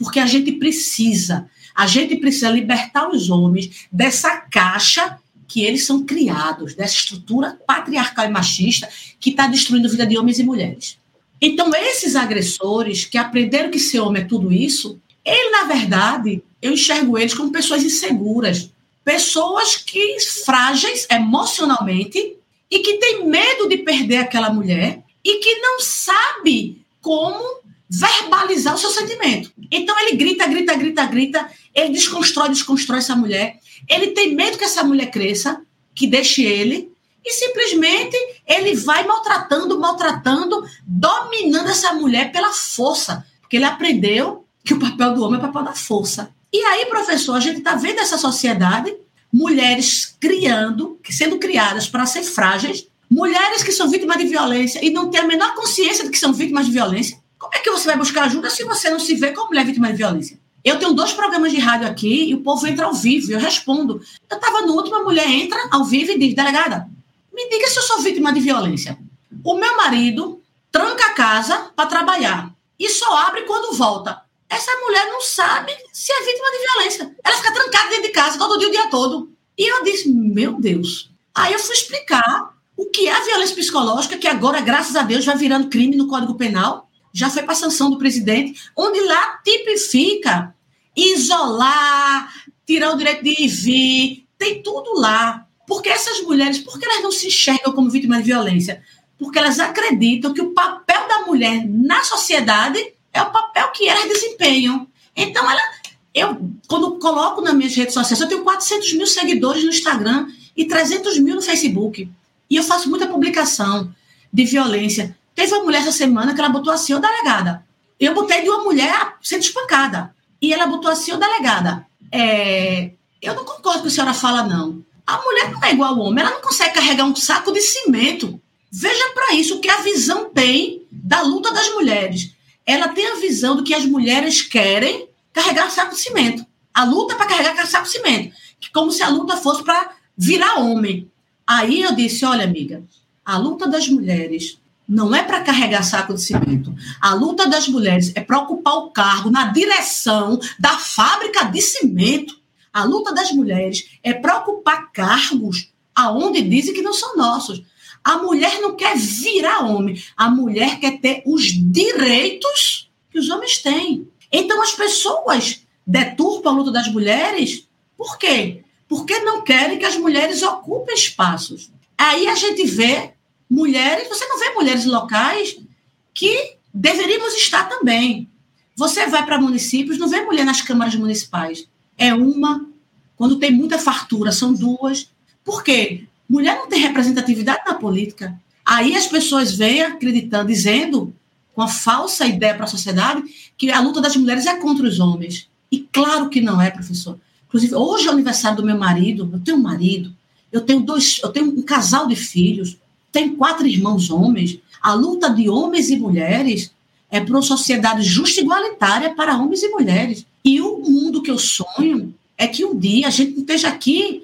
porque a gente precisa, a gente precisa libertar os homens dessa caixa que eles são criados, dessa estrutura patriarcal e machista que está destruindo a vida de homens e mulheres. Então, esses agressores que aprenderam que ser homem é tudo isso, ele, na verdade, eu enxergo eles como pessoas inseguras, pessoas que frágeis emocionalmente e que têm medo de perder aquela mulher e que não sabe como verbalizar o seu sentimento. Então ele grita, grita, grita, grita, ele desconstrói, desconstrói essa mulher. Ele tem medo que essa mulher cresça, que deixe ele, e simplesmente ele vai maltratando, maltratando, dominando essa mulher pela força. porque ele aprendeu que o papel do homem é o papel da força. E aí, professor, a gente está vendo essa sociedade, mulheres criando, sendo criadas para ser frágeis, mulheres que são vítimas de violência e não têm a menor consciência de que são vítimas de violência. Como é que você vai buscar ajuda se você não se vê como mulher vítima de violência? Eu tenho dois programas de rádio aqui e o povo entra ao vivo, eu respondo. Eu estava no último, a mulher entra ao vivo e diz, delegada, me diga se eu sou vítima de violência. O meu marido tranca a casa para trabalhar e só abre quando volta. Essa mulher não sabe se é vítima de violência. Ela fica trancada dentro de casa todo dia, o dia todo. E eu disse, meu Deus. Aí eu fui explicar o que é a violência psicológica, que agora, graças a Deus, vai virando crime no Código Penal, já foi para sanção do presidente, onde lá tipifica isolar, tirar o direito de ir vir, tem tudo lá. Porque essas mulheres, por que elas não se enxergam como vítimas de violência? Porque elas acreditam que o papel da mulher na sociedade é o papel que elas desempenham. Então, ela, eu, quando coloco nas minhas redes sociais, eu tenho 400 mil seguidores no Instagram e 300 mil no Facebook. E eu faço muita publicação de violência. Teve uma mulher essa semana que ela botou assim, ô delegada. Eu botei de uma mulher sendo espancada. E ela botou assim, ô delegada. É, eu não concordo com o que a senhora fala, não. A mulher não é igual ao homem, ela não consegue carregar um saco de cimento. Veja para isso o que a visão tem da luta das mulheres. Ela tem a visão do que as mulheres querem carregar saco de cimento. A luta para carregar saco de cimento. Que como se a luta fosse para virar homem. Aí eu disse: olha, amiga, a luta das mulheres não é para carregar saco de cimento. A luta das mulheres é para ocupar o cargo na direção da fábrica de cimento. A luta das mulheres é para ocupar cargos aonde dizem que não são nossos. A mulher não quer virar homem, a mulher quer ter os direitos que os homens têm. Então as pessoas deturpam a luta das mulheres, por quê? porque não querem que as mulheres ocupem espaços. Aí a gente vê mulheres, você não vê mulheres locais que deveríamos estar também. Você vai para municípios, não vê mulher nas câmaras municipais. É uma, quando tem muita fartura, são duas. Por quê? Mulher não tem representatividade na política. Aí as pessoas vêm acreditando, dizendo, com a falsa ideia para a sociedade, que a luta das mulheres é contra os homens. E claro que não é, professor. Inclusive, hoje é o aniversário do meu marido, eu tenho um marido, eu tenho dois, eu tenho um casal de filhos, tenho quatro irmãos homens. A luta de homens e mulheres é para uma sociedade justa e igualitária para homens e mulheres. E o mundo que eu sonho é que um dia a gente esteja aqui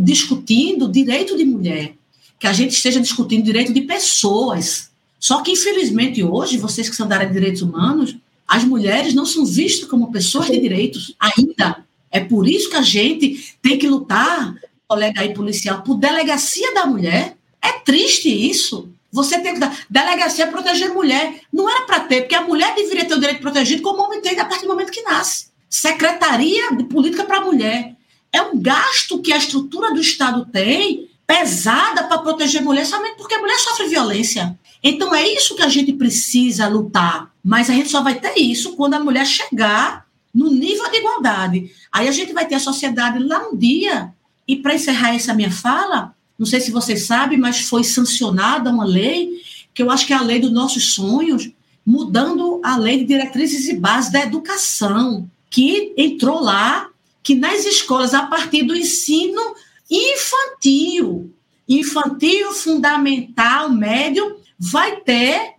discutindo direito de mulher, que a gente esteja discutindo direito de pessoas. Só que, infelizmente, hoje, vocês que são da área de direitos humanos, as mulheres não são vistas como pessoas de direitos ainda. É por isso que a gente tem que lutar, colega aí policial, por delegacia da mulher. É triste isso. Você tem que dar. Delegacia é proteger mulher. Não era para ter, porque a mulher deveria ter o direito protegido como o homem tem a partir do momento que nasce. Secretaria de Política para a Mulher. É um gasto que a estrutura do Estado tem, pesada para proteger mulher, somente porque a mulher sofre violência. Então é isso que a gente precisa lutar. Mas a gente só vai ter isso quando a mulher chegar no nível de igualdade. Aí a gente vai ter a sociedade lá um dia, e para encerrar essa minha fala, não sei se vocês sabem, mas foi sancionada uma lei, que eu acho que é a lei dos nossos sonhos, mudando a lei de diretrizes e bases da educação, que entrou lá, que nas escolas, a partir do ensino infantil, infantil, fundamental, médio, vai ter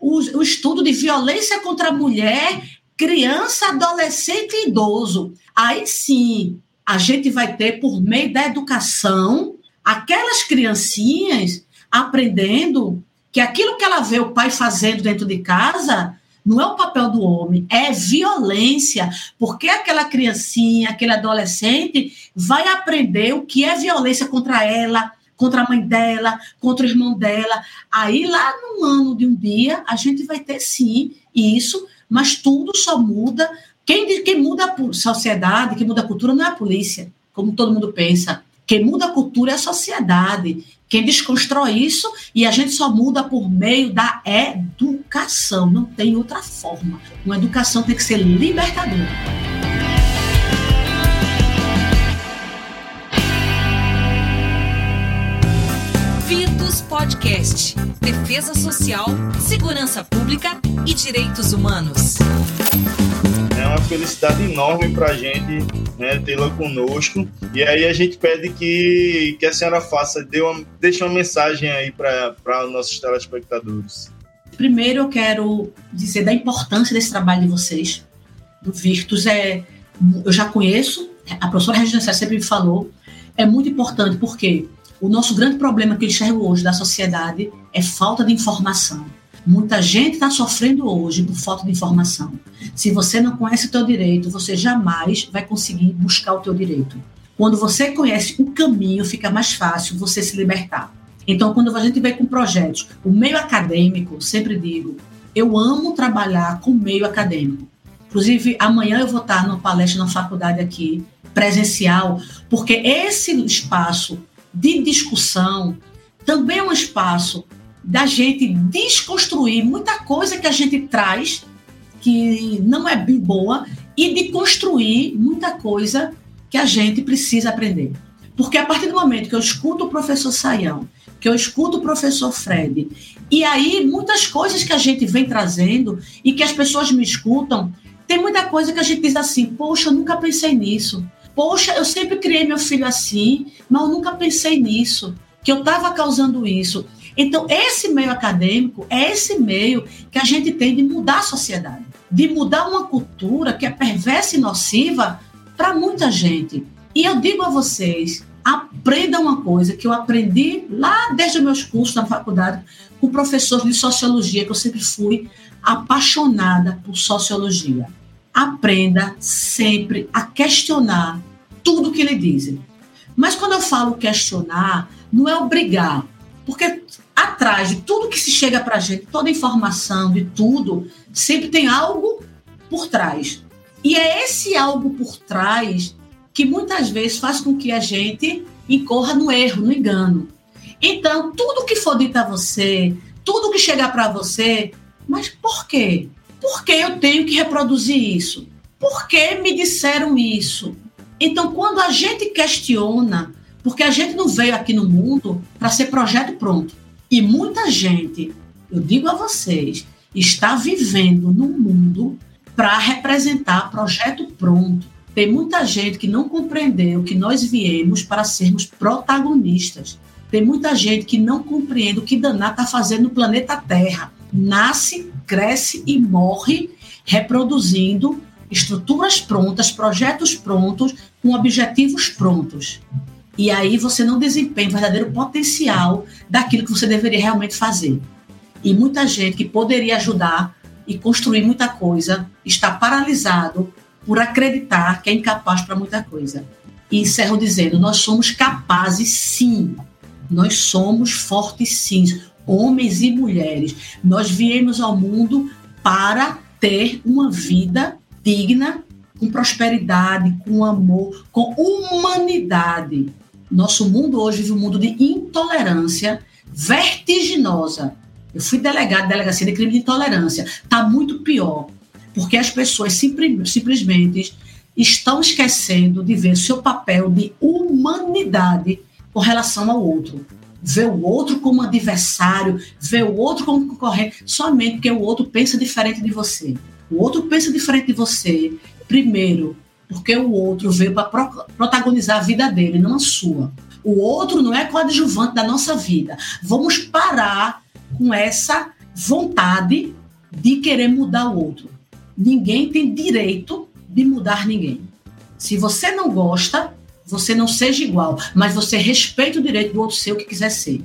o, o estudo de violência contra a mulher criança, adolescente e idoso. Aí sim, a gente vai ter, por meio da educação, aquelas criancinhas aprendendo que aquilo que ela vê o pai fazendo dentro de casa não é o papel do homem, é violência, porque aquela criancinha, aquele adolescente vai aprender o que é violência contra ela, contra a mãe dela, contra o irmão dela. Aí lá no ano de um dia, a gente vai ter sim isso mas tudo só muda. Quem, quem muda a sociedade, quem muda a cultura não é a polícia, como todo mundo pensa. Quem muda a cultura é a sociedade. Quem desconstrói isso e a gente só muda por meio da educação. Não tem outra forma. Uma educação tem que ser libertadora. Virtus Podcast. Defesa Social, Segurança Pública e Direitos Humanos. É uma felicidade enorme para a gente né, tê-la conosco. E aí a gente pede que, que a senhora faça, dê uma, deixe uma mensagem aí para os nossos telespectadores. Primeiro, eu quero dizer da importância desse trabalho de vocês, do Virtus. É, eu já conheço, a professora Regina sempre me falou, é muito importante porque o nosso grande problema que eu enxergo hoje da sociedade é falta de informação. Muita gente está sofrendo hoje por falta de informação. Se você não conhece o teu direito, você jamais vai conseguir buscar o teu direito. Quando você conhece o caminho, fica mais fácil você se libertar. Então, quando a gente vem com projetos, o meio acadêmico, sempre digo, eu amo trabalhar com o meio acadêmico. Inclusive, amanhã eu vou estar numa palestra na faculdade aqui, presencial, porque esse espaço de discussão também é um espaço da gente desconstruir muita coisa que a gente traz que não é boa e de construir muita coisa que a gente precisa aprender. Porque a partir do momento que eu escuto o professor Saião, que eu escuto o professor Fred, e aí muitas coisas que a gente vem trazendo e que as pessoas me escutam, tem muita coisa que a gente diz assim: poxa, eu nunca pensei nisso. Poxa, eu sempre criei meu filho assim, mas eu nunca pensei nisso, que eu estava causando isso. Então, esse meio acadêmico é esse meio que a gente tem de mudar a sociedade, de mudar uma cultura que é perversa e nociva para muita gente. E eu digo a vocês, aprenda uma coisa que eu aprendi lá desde os meus cursos na faculdade com professores de sociologia, que eu sempre fui apaixonada por sociologia aprenda sempre a questionar tudo que lhe dizem. Mas quando eu falo questionar, não é obrigar, porque atrás de tudo que se chega para a gente, toda informação, de tudo, sempre tem algo por trás. E é esse algo por trás que muitas vezes faz com que a gente incorra no erro, no engano. Então, tudo que for dito a você, tudo que chegar para você, mas por quê? Por que eu tenho que reproduzir isso? Por que me disseram isso? Então, quando a gente questiona, porque a gente não veio aqui no mundo para ser projeto pronto. E muita gente, eu digo a vocês, está vivendo no mundo para representar projeto pronto. Tem muita gente que não compreendeu que nós viemos para sermos protagonistas. Tem muita gente que não compreende o que Daná está fazendo no planeta Terra nasce, cresce e morre reproduzindo estruturas prontas, projetos prontos, com objetivos prontos. E aí você não desempenha o verdadeiro potencial daquilo que você deveria realmente fazer. E muita gente que poderia ajudar e construir muita coisa está paralisado por acreditar que é incapaz para muita coisa. E encerro dizendo: nós somos capazes sim. Nós somos fortes sim homens e mulheres. Nós viemos ao mundo para ter uma vida digna, com prosperidade, com amor, com humanidade. Nosso mundo hoje vive um mundo de intolerância vertiginosa. Eu fui delegado de delegacia de crime de intolerância. Está muito pior, porque as pessoas simplesmente estão esquecendo de ver seu papel de humanidade com relação ao outro vê o outro como adversário, vê o outro como concorrente, somente porque o outro pensa diferente de você. O outro pensa diferente de você, primeiro, porque o outro veio para pro protagonizar a vida dele, não a sua. O outro não é coadjuvante da nossa vida. Vamos parar com essa vontade de querer mudar o outro. Ninguém tem direito de mudar ninguém. Se você não gosta, você não seja igual, mas você respeita o direito do outro ser o que quiser ser.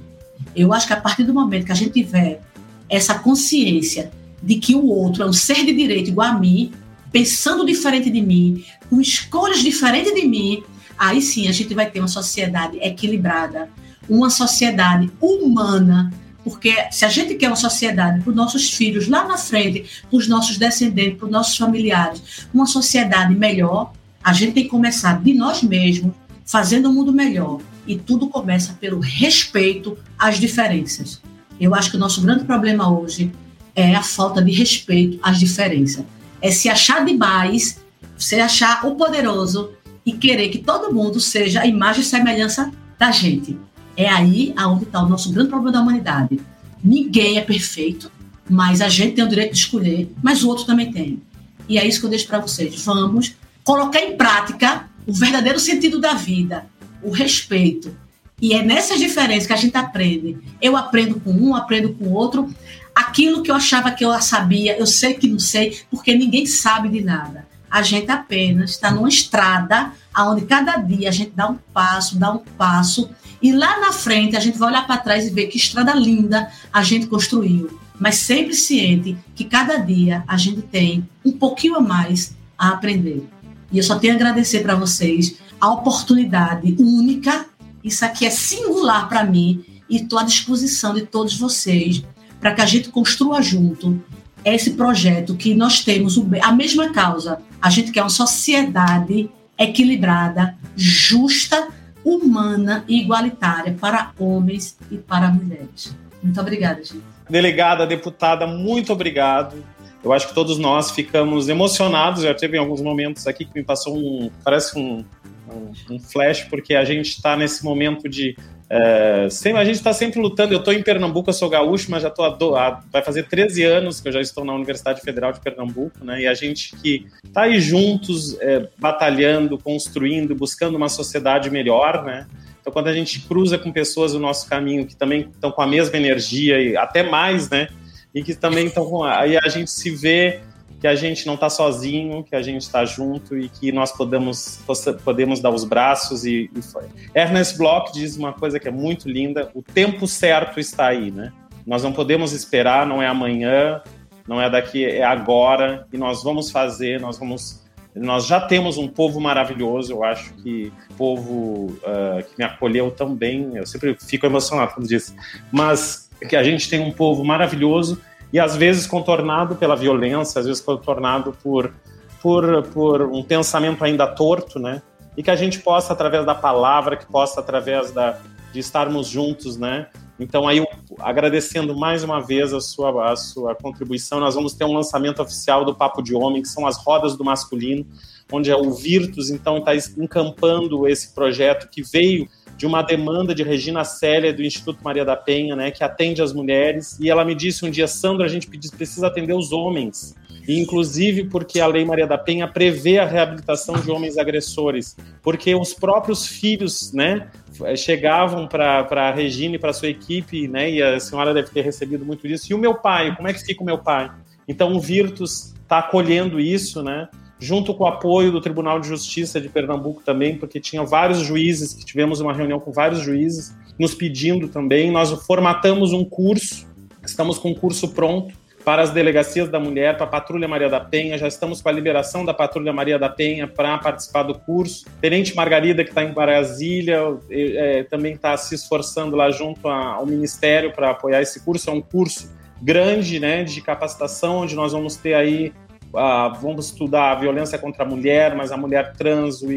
Eu acho que a partir do momento que a gente tiver essa consciência de que o outro é um ser de direito igual a mim, pensando diferente de mim, com escolhas diferentes de mim, aí sim a gente vai ter uma sociedade equilibrada, uma sociedade humana, porque se a gente quer uma sociedade para os nossos filhos lá na frente, para os nossos descendentes, para os nossos familiares, uma sociedade melhor, a gente tem que começar de nós mesmos, fazendo o mundo melhor. E tudo começa pelo respeito às diferenças. Eu acho que o nosso grande problema hoje é a falta de respeito às diferenças. É se achar demais, se achar o poderoso e querer que todo mundo seja a imagem e semelhança da gente. É aí aonde está o nosso grande problema da humanidade. Ninguém é perfeito, mas a gente tem o direito de escolher, mas o outro também tem. E é isso que eu deixo para vocês. Vamos colocar em prática o verdadeiro sentido da vida, o respeito. E é nessas diferenças que a gente aprende. Eu aprendo com um, aprendo com o outro. Aquilo que eu achava que eu sabia, eu sei que não sei, porque ninguém sabe de nada. A gente apenas está numa estrada onde cada dia a gente dá um passo, dá um passo, e lá na frente a gente vai olhar para trás e ver que estrada linda a gente construiu. Mas sempre ciente que cada dia a gente tem um pouquinho a mais a aprender. E eu só tenho a agradecer para vocês a oportunidade única. Isso aqui é singular para mim e estou à disposição de todos vocês para que a gente construa junto esse projeto que nós temos a mesma causa. A gente quer uma sociedade equilibrada, justa, humana e igualitária para homens e para mulheres. Muito obrigada, gente. Delegada, deputada, muito obrigado. Eu acho que todos nós ficamos emocionados. Já teve alguns momentos aqui que me passou um. Parece um, um, um flash, porque a gente está nesse momento de é, a gente está sempre lutando. Eu estou em Pernambuco, eu sou gaúcho, mas já estou vai fazer 13 anos que eu já estou na Universidade Federal de Pernambuco, né? E a gente que está aí juntos, é, batalhando, construindo, buscando uma sociedade melhor, né? Então, quando a gente cruza com pessoas no nosso caminho que também estão com a mesma energia e até mais, né? E que também estão com. Aí a gente se vê que a gente não está sozinho, que a gente está junto e que nós podemos, podemos dar os braços e, e foi. Ernest Bloch diz uma coisa que é muito linda: o tempo certo está aí, né? Nós não podemos esperar, não é amanhã, não é daqui, é agora e nós vamos fazer, nós vamos. Nós já temos um povo maravilhoso, eu acho que povo uh, que me acolheu tão bem, eu sempre fico emocionado quando diz, mas que a gente tem um povo maravilhoso e às vezes contornado pela violência, às vezes contornado por, por, por um pensamento ainda torto, né? E que a gente possa, através da palavra, que possa, através da, de estarmos juntos, né? Então, aí, agradecendo mais uma vez a sua, a sua contribuição, nós vamos ter um lançamento oficial do Papo de Homem, que são as rodas do masculino, onde é o Virtus, então, está encampando esse projeto que veio de uma demanda de Regina Célia do Instituto Maria da Penha, né, que atende as mulheres, e ela me disse um dia, Sandra, a gente precisa atender os homens, e inclusive porque a Lei Maria da Penha prevê a reabilitação de homens agressores, porque os próprios filhos, né, chegavam para a Regina e para sua equipe, né, e a senhora deve ter recebido muito disso, e o meu pai, como é que fica o meu pai? Então o Virtus está acolhendo isso, né, junto com o apoio do Tribunal de Justiça de Pernambuco também, porque tinha vários juízes, que tivemos uma reunião com vários juízes, nos pedindo também. Nós formatamos um curso, estamos com um curso pronto para as delegacias da mulher, para a Patrulha Maria da Penha, já estamos com a liberação da Patrulha Maria da Penha para participar do curso. Tenente Margarida, que está em Brasília, é, também está se esforçando lá junto ao Ministério para apoiar esse curso. É um curso grande né, de capacitação, onde nós vamos ter aí ah, vamos estudar a violência contra a mulher, mas a mulher trans, o,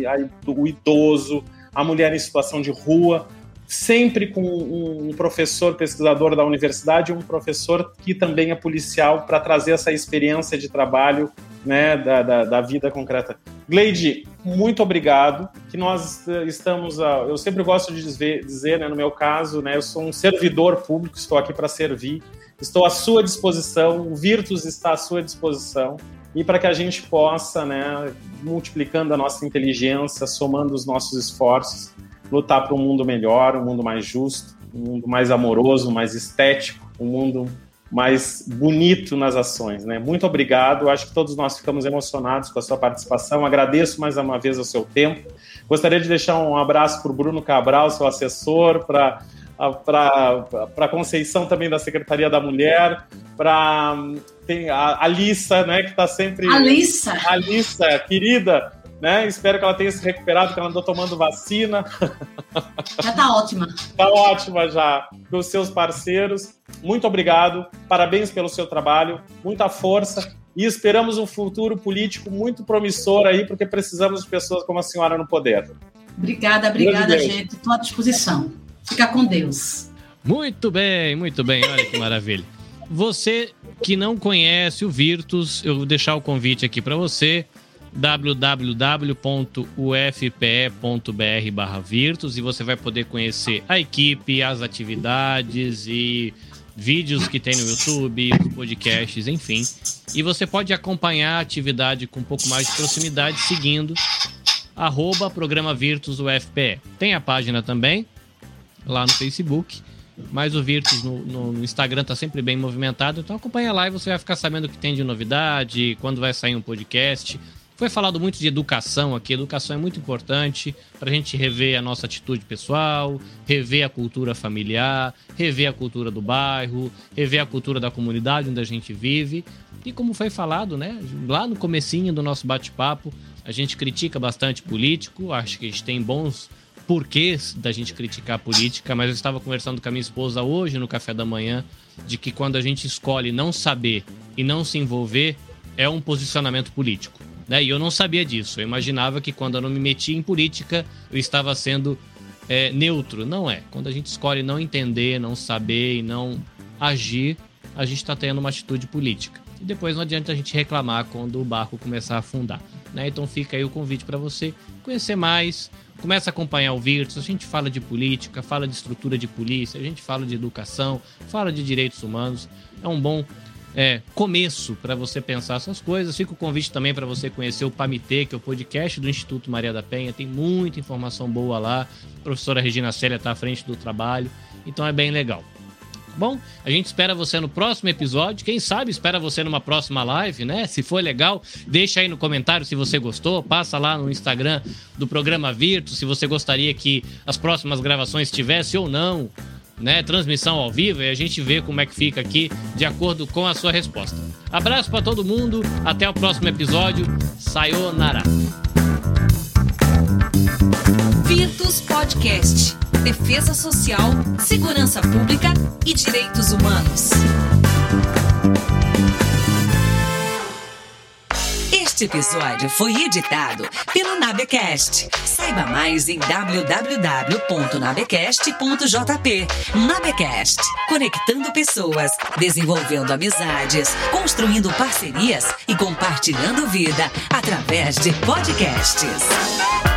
o idoso, a mulher em situação de rua, sempre com um professor pesquisador da universidade, um professor que também é policial para trazer essa experiência de trabalho né, da, da, da, vida concreta. Gleide, muito obrigado. Que nós eh, estamos, a, eu sempre gosto de dizer, dizer né, no meu caso, né, eu sou um servidor público, estou aqui para servir, estou à sua disposição, o Virtus está à sua disposição e para que a gente possa, né, multiplicando a nossa inteligência, somando os nossos esforços, lutar para um mundo melhor, um mundo mais justo, um mundo mais amoroso, mais estético, um mundo mais bonito nas ações, né? Muito obrigado. Acho que todos nós ficamos emocionados com a sua participação. Agradeço mais uma vez o seu tempo. Gostaria de deixar um abraço para o Bruno Cabral, seu assessor, para para Conceição também da Secretaria da Mulher, para tem a Alissa, né, que está sempre Alissa, Alissa, querida, né? Espero que ela tenha se recuperado, que ela andou tomando vacina. Já está ótima. Está ótima já. Dos seus parceiros. Muito obrigado. Parabéns pelo seu trabalho. Muita força. E esperamos um futuro político muito promissor aí, porque precisamos de pessoas como a senhora no poder. Obrigada, obrigada, gente. Estou à disposição. Fica com Deus. Muito bem, muito bem. Olha que maravilha. Você que não conhece o Virtus, eu vou deixar o convite aqui para você. www.ufpe.br/virtus e você vai poder conhecer a equipe, as atividades e vídeos que tem no YouTube, podcasts, enfim. E você pode acompanhar a atividade com um pouco mais de proximidade seguindo arroba programa Virtus UFPE. Tem a página também, lá no Facebook, mas o Virtus no, no Instagram está sempre bem movimentado, então acompanha lá e você vai ficar sabendo o que tem de novidade, quando vai sair um podcast. Foi falado muito de educação aqui. Educação é muito importante para a gente rever a nossa atitude pessoal, rever a cultura familiar, rever a cultura do bairro, rever a cultura da comunidade onde a gente vive. E como foi falado, né, lá no comecinho do nosso bate-papo, a gente critica bastante político, acho que a gente tem bons porquês da gente criticar a política, mas eu estava conversando com a minha esposa hoje no café da manhã de que quando a gente escolhe não saber e não se envolver, é um posicionamento político. Né? E eu não sabia disso. Eu imaginava que quando eu não me metia em política, eu estava sendo é, neutro. Não é. Quando a gente escolhe não entender, não saber e não agir, a gente está tendo uma atitude política. E depois não adianta a gente reclamar quando o barco começar a afundar. Né? Então fica aí o convite para você conhecer mais, começa a acompanhar o Virtus, a gente fala de política, fala de estrutura de polícia, a gente fala de educação, fala de direitos humanos. É um bom é, começo para você pensar essas coisas. Fica o convite também para você conhecer o PAMITê, que é o podcast do Instituto Maria da Penha. Tem muita informação boa lá. A professora Regina Célia está à frente do trabalho. Então é bem legal. Bom, a gente espera você no próximo episódio. Quem sabe espera você numa próxima live, né? Se for legal, deixa aí no comentário se você gostou. Passa lá no Instagram do programa Virtus se você gostaria que as próximas gravações tivesse ou não né, transmissão ao vivo e a gente vê como é que fica aqui de acordo com a sua resposta. Abraço para todo mundo, até o próximo episódio. Sayonara. Virtus Podcast. Defesa Social, Segurança Pública e Direitos Humanos. Este episódio foi editado pelo Nabecast. Saiba mais em www.nabecast.jp. Nabecast, conectando pessoas, desenvolvendo amizades, construindo parcerias e compartilhando vida através de podcasts.